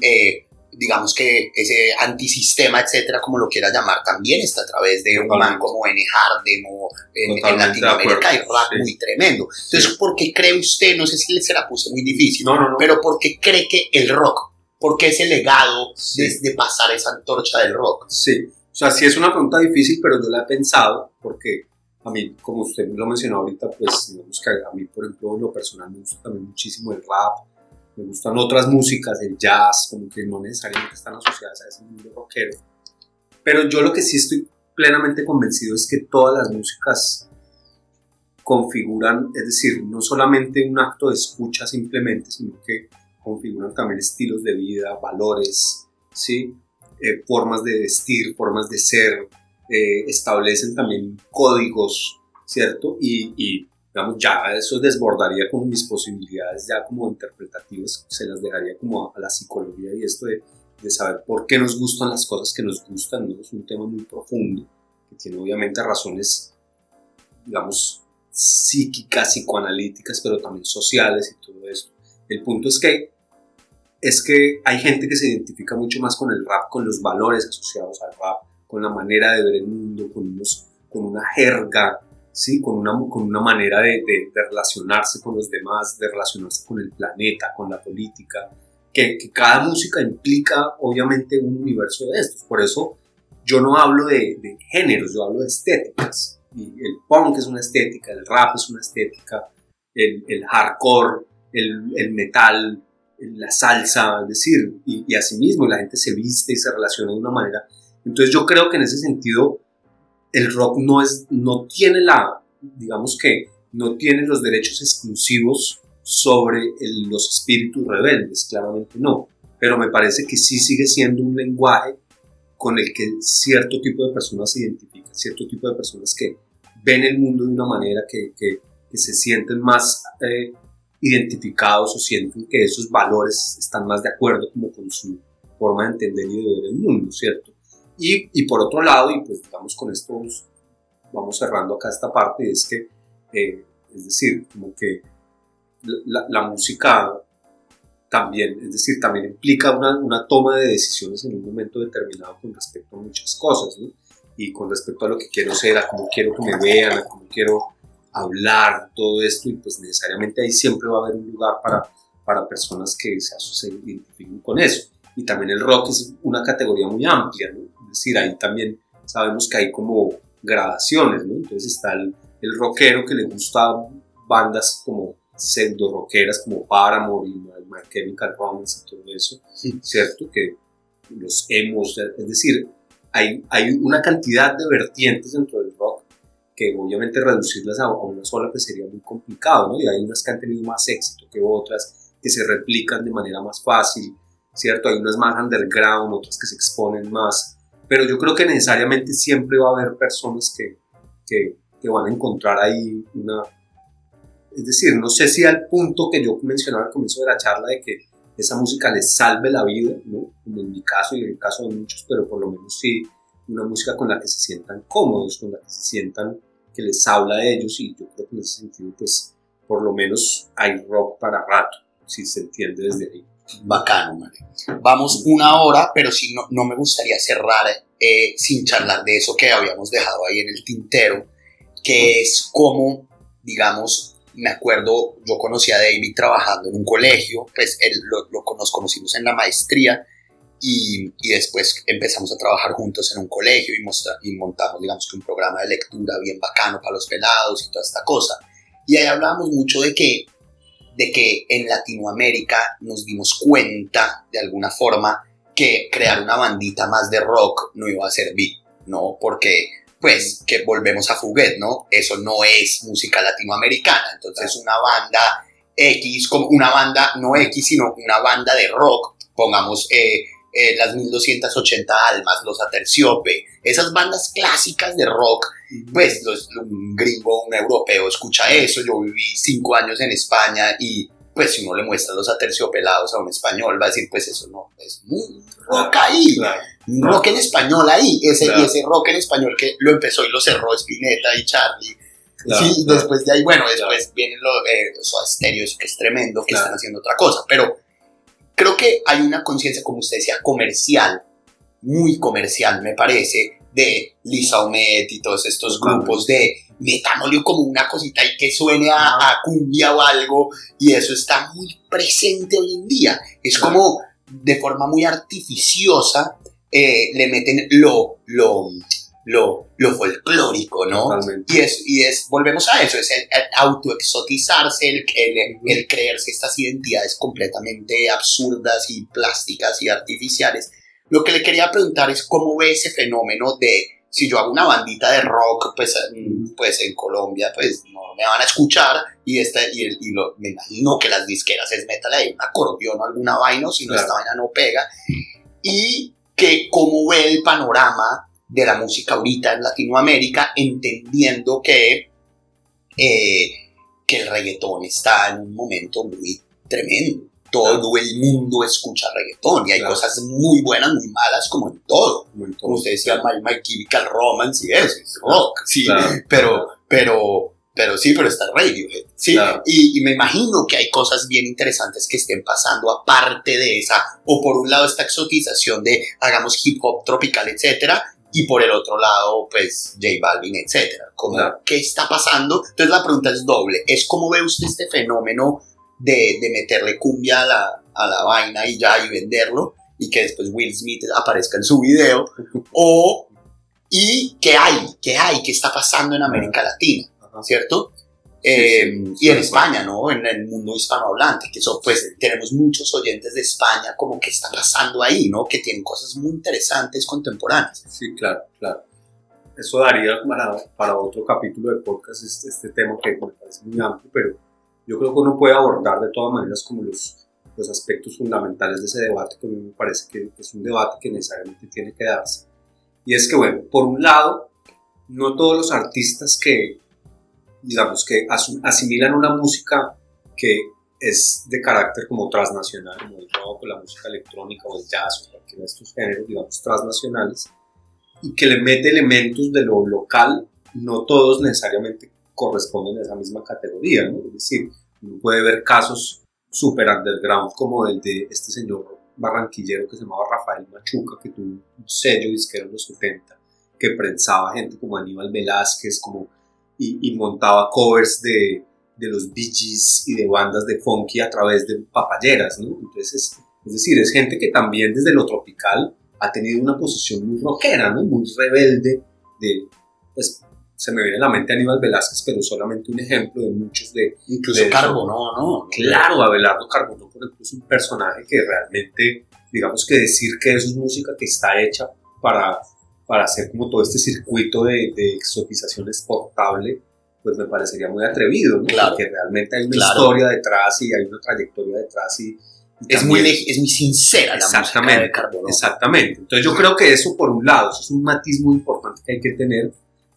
eh, digamos que ese antisistema, etcétera, como lo quieras llamar, también está a través de un man como N. Harden o en, en Latinoamérica hay rap muy tremendo. Entonces, ¿por qué cree usted, no sé si se la puse muy difícil, no, no, no. pero ¿por qué cree que el rock, por qué ese legado de, de pasar esa antorcha del rock? Sí, o sea, sí es una pregunta difícil, pero yo la he pensado porque a mí, como usted lo mencionó ahorita, pues digamos que a mí, por ejemplo, lo personal me gusta también muchísimo el rap, me gustan otras músicas, el jazz, como que no necesariamente están asociadas a ese mundo rockero. Pero yo lo que sí estoy plenamente convencido es que todas las músicas configuran, es decir, no solamente un acto de escucha simplemente, sino que configuran también estilos de vida, valores, ¿sí? Eh, formas de vestir, formas de ser, eh, establecen también códigos, ¿cierto? Y, y, digamos, ya eso desbordaría como mis posibilidades ya como interpretativas, se las dejaría como a, la psicología y esto de, de, saber por qué nos gustan las cosas que nos gustan, ¿no? Es un tema muy profundo, que tiene obviamente razones, digamos, psíquicas, psicoanalíticas, pero también sociales y todo esto. El punto es que es que hay gente que se identifica mucho más con el rap, con los valores asociados al rap, con la manera de ver el mundo, con, unos, con una jerga, ¿sí? con, una, con una manera de, de, relacionarse con los demás, de relacionarse con el planeta, con la política, que, que, cada música implica obviamente un universo de estos. Por eso yo no hablo de, de géneros, yo hablo de estéticas. Y el punk es una estética, el rap es una estética, el, el hardcore, el, el metal, la salsa, es decir, y, y asimismo la gente se viste y se relaciona de una manera entonces yo creo que en ese sentido el rock no, es, no tiene la, digamos que, no tiene los derechos exclusivos sobre los espíritus rebeldes, claramente no, pero me parece que sí sigue siendo un lenguaje con el que cierto tipo de personas se identifican, cierto tipo de personas que ven el mundo de una manera que, se sienten más eh, identificados o sienten que esos valores están más de acuerdo como con su forma de entender y de ver el mundo, ¿cierto? Y, y, por otro lado, y pues digamos con esto vamos, cerrando acá esta parte, es que, eh, es decir, como que la, la, música también, es decir, también implica una, una, toma de decisiones en un momento determinado con respecto a muchas cosas, ¿no? Y con respecto a lo que quiero ser, a cómo quiero que me vean, a cómo quiero hablar, todo esto, y pues necesariamente ahí siempre va a haber un lugar para, para personas que se, identifiquen con eso. Y también el rock es una categoría muy amplia, ¿no? Es decir, ahí también sabemos que hay como gradaciones, ¿no? Entonces está el, el rockero que le gusta bandas como pseudo rockeras como Paramore y My Chemical Romance y todo eso, ¿cierto? Que los emos, es decir, hay, hay una cantidad de vertientes dentro del rock que obviamente reducirlas a, una sola pues sería muy complicado, ¿no? Y hay unas que han tenido más éxito que otras, que se replican de manera más fácil, ¿cierto? Hay unas más underground, otras que se exponen más pero yo creo que necesariamente siempre va a haber personas que, que, que, van a encontrar ahí una... Es decir, no sé si al punto que yo mencionaba al comienzo de la charla de que esa música les salve la vida, ¿no? como en mi caso y en el caso de muchos, pero por lo menos sí una música con la que se sientan cómodos, con la que se sientan que les habla a ellos y yo creo que en ese sentido pues por lo menos hay rock para rato, si se entiende desde ahí. Bacano, Mario. Vamos una hora, pero sí, no, no me gustaría cerrar eh, sin charlar de eso que habíamos dejado ahí en el tintero, que es como, digamos, me acuerdo, yo conocí a David trabajando en un colegio, pues él lo, nos conocimos en la maestría y, y, después empezamos a trabajar juntos en un colegio y, mostra, y montamos, digamos, que un programa de lectura bien bacano para los pelados y toda esta cosa. Y ahí hablábamos mucho de que de que en Latinoamérica nos dimos cuenta de alguna forma que crear una bandita más de rock no iba a servir, ¿no? Porque pues que volvemos a Fuguet, ¿no? Eso no es música latinoamericana, entonces una banda X, como una banda no X, sino una banda de rock, pongamos eh, eh, las 1280 almas, los Aterciope, esas bandas clásicas de rock, pues los, un gringo, un europeo escucha eso, yo viví cinco años en España y pues si uno le muestra los aterciopelados a un español, va a decir, pues eso no, es muy rock ahí, rock en español ahí, ese, y ese rock en español que lo empezó y lo cerró Spinetta y Charlie, sí, después de ahí, bueno, después vienen los eh, que es tremendo, que están haciendo otra cosa, pero creo que hay una conciencia, como usted decía, comercial, muy comercial, me parece, de Lisa Omet y todos estos grupos de metámosle como una cosita y que suene a, cumbia o algo, y eso está muy presente hoy en día. Es como de forma muy artificiosa eh, le meten lo, lo, lo, lo folclórico, ¿no? Y es, y es, volvemos a eso, es el, autoexotizarse, el, el, el, creerse estas identidades completamente absurdas y plásticas y artificiales. Lo que le quería preguntar es cómo ve ese fenómeno de si yo hago una bandita de rock, pues, pues en Colombia, pues no me van a escuchar y, este, y, y lo, me imagino que las disqueras es metal ahí, un acordeón o alguna vaina, si no esta vaina no pega. Y que cómo ve el panorama de la música ahorita en Latinoamérica, entendiendo que, eh, que el reggaetón está en un momento muy tremendo. Todo el mundo escucha reggaetón y hay cosas muy buenas, muy malas, como en todo. Como usted decía, My, My Chemical Romance y eso, es rock, sí, pero, pero, pero sí, pero está Radiohead, ¿sí? Y, y, me imagino que hay cosas bien interesantes que estén pasando aparte de esa, o por un lado esta exotización de hagamos hip hop tropical, etcétera, y por el otro lado, pues J Balvin, etcétera. Como, ¿Qué está pasando? Entonces la pregunta es doble, ¿es cómo ve usted este fenómeno de, de meterle cumbia a la, a la vaina y ya, y venderlo, y que después Will Smith aparezca en su video, <laughs> o, y qué hay, qué hay, qué está pasando en América Latina? ¿cierto? Eh, y en España, ¿no? En el mundo hispanohablante, que eso, pues tenemos muchos oyentes de España, como que está pasando ahí, ¿no? Que tienen cosas muy interesantes contemporáneas. Sí, claro, claro. Eso daría para, para otro capítulo de podcast este, este, tema que me parece muy amplio, pero yo creo que uno puede abordar de todas maneras como los, los aspectos fundamentales de ese debate, que a mí me parece que es un debate que necesariamente tiene que darse. Y es que, bueno, por un lado, no todos los artistas que digamos, que asimilan una música que es de carácter como transnacional, como el rock, la música electrónica o el jazz o cualquiera de estos géneros, digamos, transnacionales, y que le mete elementos de lo local, no todos necesariamente corresponden a esa misma categoría, ¿no? Es decir, uno puede ver casos super underground como el de este señor barranquillero que se llamaba Rafael Machuca, que tuvo un sello disquero en los 70, que prensaba gente como Aníbal Velázquez, como y, montaba covers de, de, los Bee Gees y de bandas de funky a través de papayeras, ¿no? Entonces, es, decir, es gente que también desde lo tropical ha tenido una posición muy rockera, ¿no? Muy rebelde, de, pues, se me viene a la mente Aníbal Velázquez, pero solamente un ejemplo de muchos de... Incluso Carbonó, ¿no? Claro, Abelardo Carbonó, por ejemplo, es un personaje que realmente, digamos que decir que eso es música que está hecha para para hacer como todo este circuito de, de exotización exportable, pues me parecería muy atrevido, ¿no? Claro. Porque realmente hay una historia detrás y hay una trayectoria detrás y... es, muy, es muy sincera exactamente, la música de Exactamente. Entonces yo creo que eso por un lado, eso es un matiz muy importante que hay que tener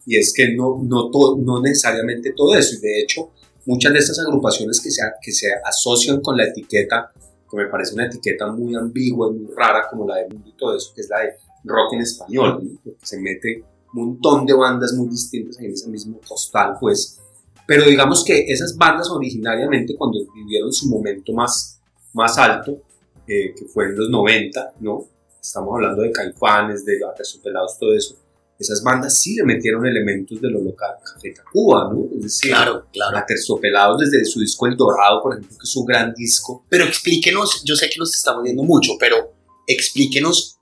y es que no, no, todo, no necesariamente todo eso. Y de hecho, muchas de estas agrupaciones que se, que se asocian con la etiqueta, que me parece una etiqueta muy ambigua y muy rara como la de mundo y todo eso, que es la de rock en español, se mete un montón de bandas muy distintas en ese mismo postal, pues. Pero digamos que esas bandas originariamente cuando vivieron su momento más, más alto, eh, que fue en los 90, ¿no? Estamos hablando de Caifanes, de Aterciopelados, todo eso. Esas bandas sí le metieron elementos de lo local, Café Tacuba, ¿no? Es decir, claro, claro. Aterciopelados desde su disco El Dorado, por ejemplo, que es su gran disco. Pero explíquenos, yo sé que nos estamos viendo mucho, pero explíquenos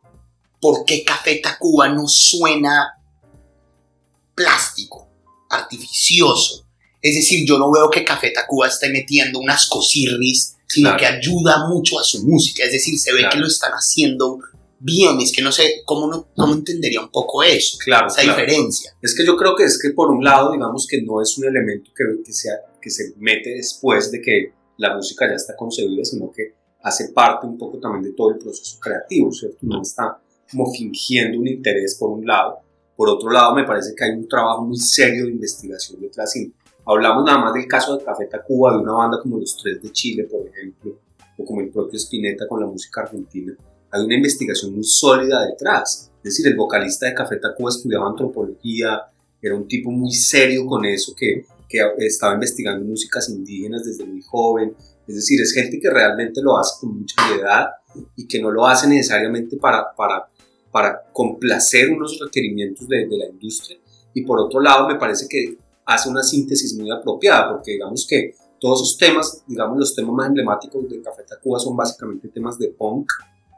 ¿por qué Café Tacuba no suena plástico, artificioso? Es decir, yo no veo que Café Tacuba esté metiendo unas cosirris, sino que ayuda mucho a su música. Es decir, se ve que lo están haciendo bien. Es que no sé cómo, no, cómo entendería un poco eso, claro, esa diferencia. Es que yo creo que es que por un lado, digamos que no es un elemento que, que, sea, que se mete después de que la música ya está concebida, sino que hace parte un poco también de todo el proceso creativo, ¿cierto? No está como fingiendo un interés por un lado. Por otro lado, me parece que hay un trabajo muy serio de investigación detrás. Y hablamos nada más del caso de Café Tacuba, de una banda como Los Tres de Chile, por ejemplo, o como el propio Spinetta con la música argentina. Hay una investigación muy sólida detrás. Es decir, el vocalista de Café Tacuba estudiaba antropología, era un tipo muy serio con eso que, que estaba investigando músicas indígenas desde muy joven. Es decir, es gente que realmente lo hace con mucha piedad y que no lo hace necesariamente para, para, para complacer unos requerimientos de, de la industria. Y por otro lado, me parece que hace una síntesis muy apropiada, porque digamos que todos esos temas, digamos los temas más emblemáticos de Café Tacuba son básicamente temas de punk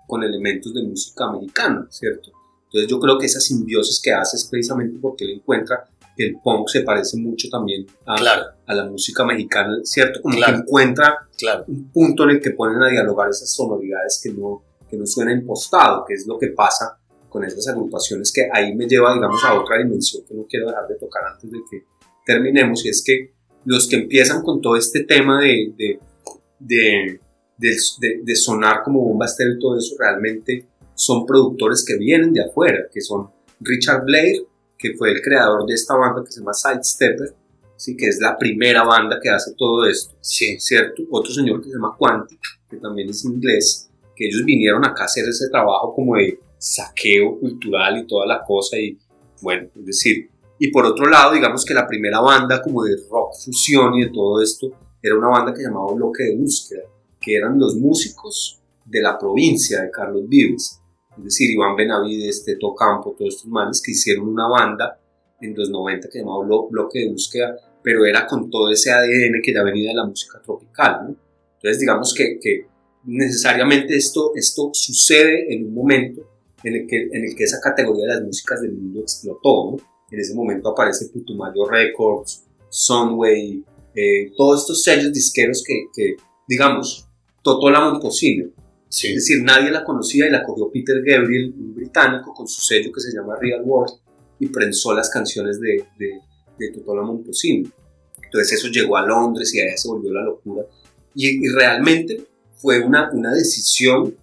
con elementos de música americana, ¿cierto? Entonces yo creo que esa simbiosis que hace es precisamente porque él encuentra que el punk se parece mucho también a, a la música mexicana, ¿cierto? Como que encuentra claro. un punto en el que ponen a dialogar esas sonoridades que no, que no suena impostado, que es lo que pasa con esas agrupaciones que ahí me lleva, digamos, a otra dimensión que no quiero dejar de tocar antes de que terminemos, y es que los que empiezan con todo este tema de, de, de, de sonar como bomba estéreo y todo eso, realmente son productores que vienen de afuera, que son Richard Blair, que fue el creador de esta banda que se llama Sidestepper, ¿sí? que es la primera banda que hace todo esto, sí. ¿cierto? Otro señor que se llama Quantic, que también es inglés, que ellos vinieron acá a hacer ese trabajo como de saqueo cultural y toda la cosa, y bueno, es decir, y por otro lado, digamos que la primera banda como de rock fusión y de todo esto, era una banda que llamaba Bloque de Búsqueda, que eran los músicos de la provincia de Carlos Vives, es decir, Iván Benavides, Teto Campo, todos estos manes que hicieron una banda en los 90 que llamaba Bloque de Búsqueda, pero era con todo ese ADN que ya venía de la música tropical, ¿no? Entonces, digamos que, que necesariamente esto, esto sucede en un momento en el, que, en el que esa categoría de las músicas del mundo explotó, ¿no? En ese momento aparece Putumayo Records, Sunway, eh, todos estos sellos disqueros que, que digamos, Totó la Momposino, es decir, nadie la conocía y la cogió Peter Gabriel, un británico, con su sello que se llama Real World y prensó las canciones de, de, de Totola Momposino. Entonces eso llegó a Londres y allá se volvió la locura. Y, realmente fue una, una decisión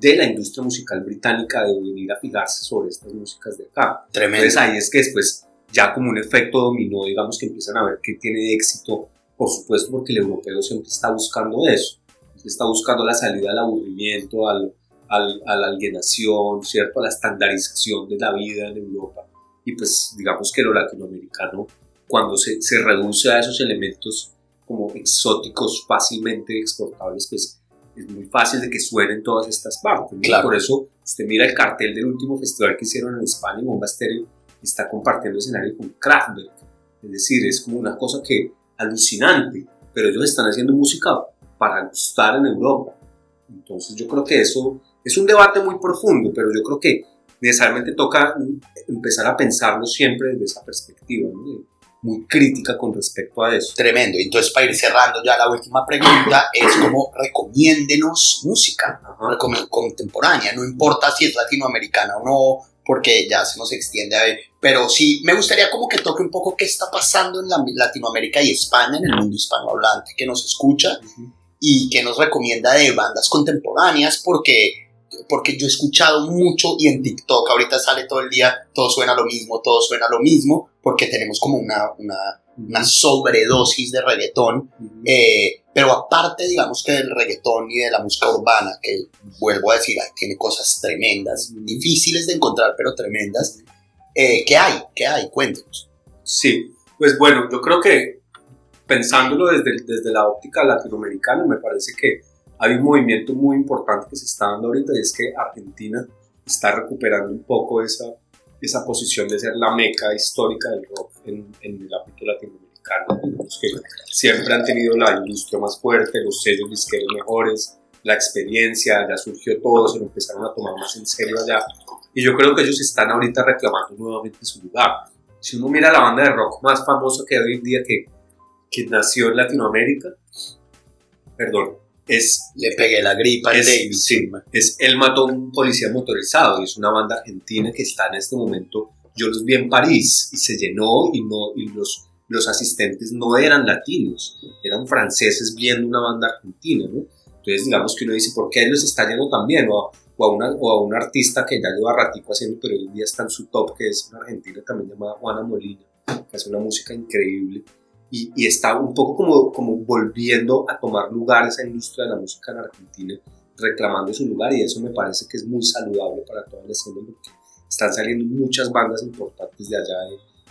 de la industria musical británica de venir a fijarse sobre estas músicas de acá. Tremendo. Entonces ahí es que después ya como un efecto dominó, digamos que empiezan a ver que tiene éxito, por supuesto porque el europeo siempre está buscando eso está buscando la salida al aburrimiento, al, al, a la alienación, ¿cierto? a la estandarización de la vida en Europa. Y pues digamos que lo latinoamericano, cuando se, se reduce a esos elementos como exóticos fácilmente exportables, pues es muy fácil de que suenen todas estas partes. Por eso usted mira el cartel del último festival que hicieron en España, Bomba Estéreo, está compartiendo escenario con Kraftwerk. Es decir, es como una cosa que alucinante, pero ellos están haciendo música para gustar en Europa. Entonces yo creo que eso es un debate muy profundo, pero yo creo que necesariamente toca empezar a pensarlo siempre desde esa perspectiva, muy crítica con respecto a eso. Tremendo. Entonces, para ir cerrando ya la última pregunta, es como recomiéndenos música contemporánea, no importa si es latinoamericana o no, porque ya se nos extiende a ver, pero sí me gustaría como que toque un poco qué está pasando en Latinoamérica y España, en el mundo hispanohablante que nos escucha y que nos recomienda de bandas contemporáneas porque, porque yo he escuchado mucho y en TikTok ahorita sale todo el día, todo suena lo mismo, todo suena lo mismo, porque tenemos como una, una, una sobredosis de reggaetón. Eh, pero aparte, digamos que del reggaetón y de la música urbana, que vuelvo a decir, tiene cosas tremendas, difíciles de encontrar, pero tremendas. Eh, ¿Qué hay? ¿Qué hay? Cuéntenos. Sí, pues bueno, yo creo que pensándolo desde, desde la óptica latinoamericana, me parece que hay un movimiento muy importante que se está dando ahorita y es que Argentina está recuperando un poco esa, esa posición de ser la meca histórica del rock en, en el ámbito latinoamericano. Los que siempre han tenido la industria más fuerte, los sellos disqueros mejores, la experiencia, ya surgió todo, se lo empezaron a tomar más en serio allá. Y yo creo que ellos están ahorita reclamando nuevamente su lugar. Si uno mira la banda de rock más famosa que hay hoy en día, que que nació en Latinoamérica, perdón, es... Le pegué la gripa es, Sí, es Él mató a un policía motorizado y es una banda argentina que está en este momento, yo los vi en París y se llenó y, no, y los, los asistentes no eran latinos, eran franceses viendo una banda argentina, ¿no? Entonces digamos que uno dice, ¿por qué él los está yendo tan bien? O, o, a una, o a un artista que ya lleva ratico haciendo, pero hoy en día está en su top, que es una argentina también llamada Juana Molina, que hace una música increíble y, está un poco como, como volviendo a tomar lugar esa industria de la música en Argentina, reclamando su lugar y eso me parece que es muy saludable para toda la escena porque están saliendo muchas bandas importantes de allá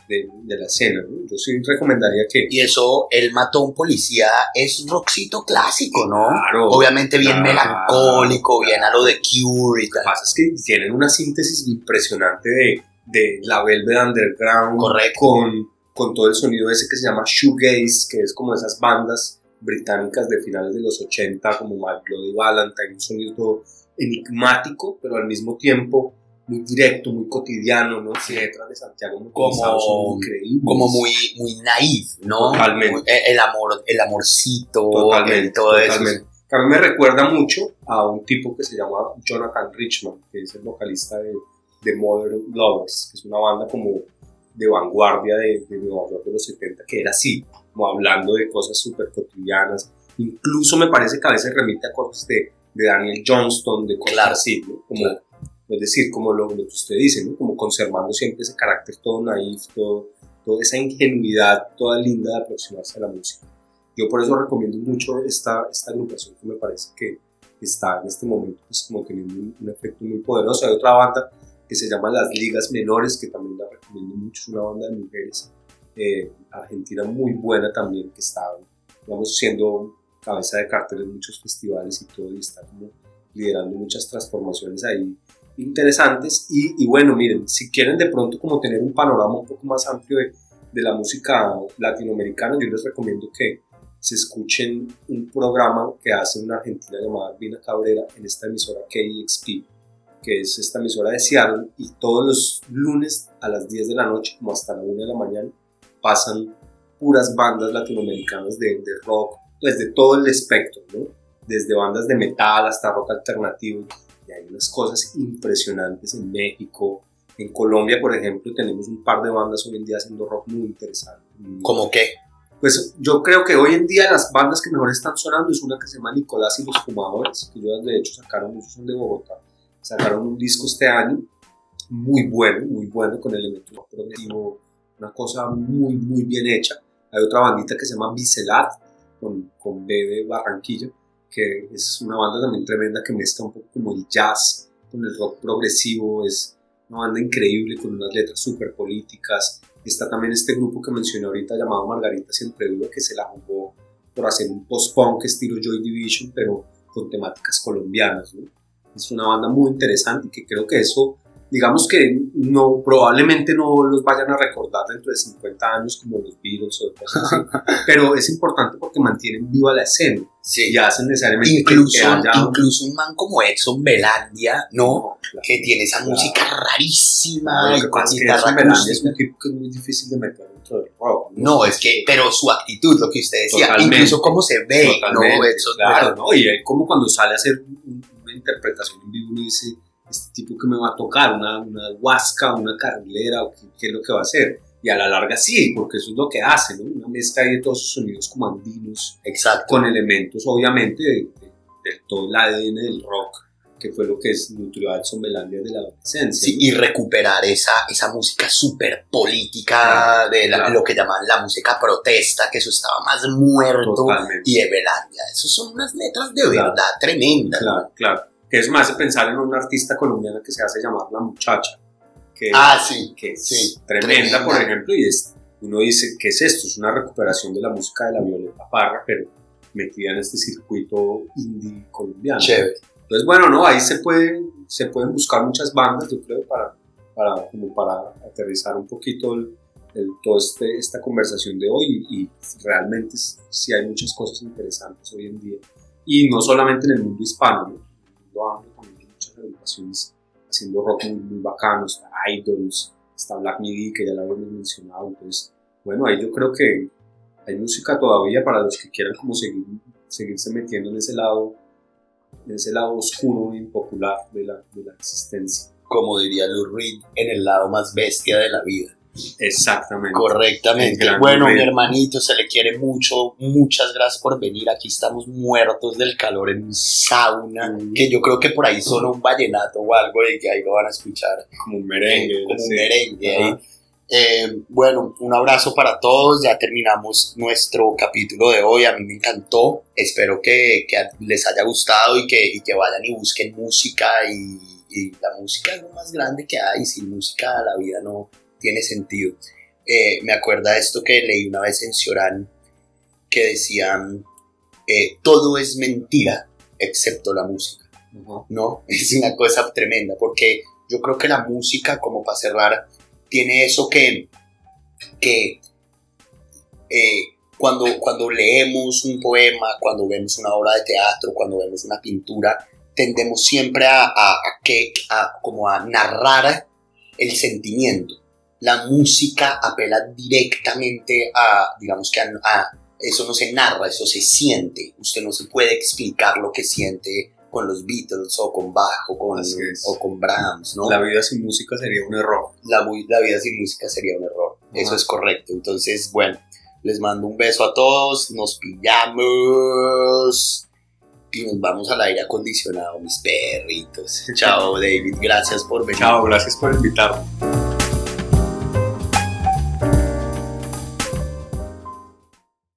de, de la escena. ¿no? Yo sí recomendaría que... Y eso, él mató a un policía, es rockcito clásico, ¿no? Claro, Obviamente bien claro, melancólico, bien a lo de Cure y Lo que tal. pasa es que tienen una síntesis impresionante de, de la Velvet Underground Correcto. Con, con todo el sonido ese que se llama shoegaze, que es como esas bandas británicas de finales de los 80, como My Bloody Valentine, un sonido todo enigmático, pero al mismo tiempo muy directo, muy cotidiano, ¿no? Sí, letras de Santiago muy Como- increíbles. Como muy, muy naif, ¿no? Totalmente. Muy- el amor, el amorcito, Totalmente, el todo eso. totalmente. Que a mí me recuerda mucho a un tipo que se llama Jonathan Richman, que es el vocalista de, de Modern Lovers, que es una banda como de vanguardia de, de Nueva York de los 70, que era así, como hablando de cosas súper cotidianas. Incluso me parece que a veces remite a cosas de, de Daniel Johnston, de cosas Claro, así, ¿no? Como, claro. Es decir, como lo, lo que usted dice, ¿no? Como conservando siempre ese carácter todo naif, todo, toda esa ingenuidad toda linda de aproximarse a la música. Yo por eso recomiendo mucho esta, esta agrupación que me parece que está en este momento pues como teniendo un, un efecto muy poderoso. Hay otra banda que se llama Las Ligas Menores, que también la recomiendo mucho, es una banda de mujeres eh, argentina muy buena también, que está, digamos, siendo cabeza de cartel en muchos festivales y todo, y está como liderando muchas transformaciones ahí interesantes. Y, y bueno, miren, si quieren de pronto como tener un panorama un poco más amplio de, de la música latinoamericana, yo les recomiendo que se escuchen un programa que hace una argentina llamada Albina Cabrera en esta emisora KXP, que es esta emisora de Seattle, y todos los lunes a las 10 de la noche, como hasta la 1 de la mañana, pasan puras bandas latinoamericanas de, de rock, pues de todo el espectro, ¿no? Desde bandas de metal hasta rock alternativo, y hay unas cosas impresionantes en México, en Colombia, por ejemplo, tenemos un par de bandas hoy en día haciendo rock muy interesante. ¿Cómo qué? pues yo creo que hoy en día las bandas que mejor están sonando es una que se llama Nicolás y los Fumadores, que ellos de hecho sacaron, muchos son de Bogotá, sacaron un disco este año, muy bueno, muy bueno, con elementos rock progresivo, una cosa muy, muy bien hecha. Hay otra bandita que se llama Bicelat, con, con Bebe Barranquilla, que es una banda también tremenda que mezcla un poco como el jazz con el rock progresivo, es una banda increíble con unas letras súper políticas. Está también este grupo que mencioné ahorita llamado Margarita Siempre Duda, que se la jugó por hacer un post-punk estilo Joy Division, pero con temáticas colombianas. ¿no? Es una banda muy interesante y que creo que eso, digamos que no, probablemente no los vayan a recordar dentro de 50 años como los Beatles o cosas así, <laughs> pero es importante porque mantienen viva la escena Sí. y hacen necesariamente Incluso, que haya... incluso un man como Edson Belandia, ¿no? claro. Que tiene esa Claro. música rarísima No, y con es que Edson Belandia es un tipo que es muy difícil de meter dentro del rock. No, es que, pero su actitud, lo que usted decía, Totalmente. incluso cómo se ve, Totalmente, ¿no? Edson claro. ¿no? Y él como cuando sale a hacer un- una interpretación en vivo, uno dice, este tipo que me va a tocar, una, una huasca, una carrilera, o qué, qué es lo que va a hacer. Y a la larga sí, porque eso es lo que hace, ¿no? Una mezcla de todos esos sonidos como andinos, Exacto. con elementos obviamente de, de- de todo el ADN del rock, que fue lo que es nutrió a Edson Belandia de la adolescencia. Sí, y recuperar esa, esa música súper política de la- Claro. lo que llaman la música protesta, que eso estaba más muerto, Totalmente. y de Belandia. Eso son unas letras de Claro. verdad tremendas. Claro, claro. Que me hace pensar en una artista colombiana que se hace llamar La Muchacha. Que, Ah, sí. que es sí, tremenda, tremenda. por ejemplo, y es, uno dice, ¿qué es esto? Es una recuperación de la música de la Violeta Parra, pero metida en este circuito indie colombiano. Chévere. Entonces, bueno, no, ahí se pueden, se pueden buscar muchas bandas, yo creo, para, para, como para aterrizar un poquito el, el- toda este, esta conversación de hoy y, y realmente sí hay muchas cosas interesantes hoy en día. Y no solamente en el mundo hispano, ¿no? en el mundo anglo también hay muchas agrupaciones haciendo rock muy, muy bacano, está Idols, está Black Midi, que ya la habíamos mencionado, entonces, bueno, ahí yo creo que hay música todavía para los que quieran como seguir, seguirse metiendo en ese lado en ese lado oscuro e impopular de la, de la existencia. Como diría Lou Reed, en el lado más bestia de la vida. Exactamente. Correctamente. Bueno, mi hermanito, se le quiere mucho. Muchas gracias por venir. Aquí estamos muertos del calor en un sauna. Mm. Que yo creo que por ahí suena un vallenato o algo y que ahí lo van a escuchar. Como un merengue. como un merengue ahí. Eh, bueno, un abrazo para todos. Ya terminamos nuestro capítulo de hoy. A mí me encantó. Espero que, que les haya gustado y que, y que vayan y busquen música. Y, y la música es lo más grande que hay. Sin música la vida no tiene sentido. eh, me acuerda esto que leí una vez en Ciorán, que decían, eh, todo es mentira excepto la música, ¿no? <laughs> Es una cosa tremenda, porque yo creo que la música, como para cerrar, tiene eso que, que eh, cuando, cuando leemos un poema, cuando vemos una obra de teatro, cuando vemos una pintura, tendemos siempre a, a, que, a, como a narrar el sentimiento. La música apela directamente a, digamos que a, eso no se narra, eso se siente. Usted no se puede explicar lo que siente con los Beatles o con Bach o con, o con Brahms, ¿no? La vida sin música sería un error. La, la vida sin música sería un error. Eso es correcto. Entonces, bueno, les mando un beso a todos, nos pillamos y nos vamos al aire acondicionado, mis perritos. <laughs> Chao, David, gracias por venir. Chao, gracias por invitarme.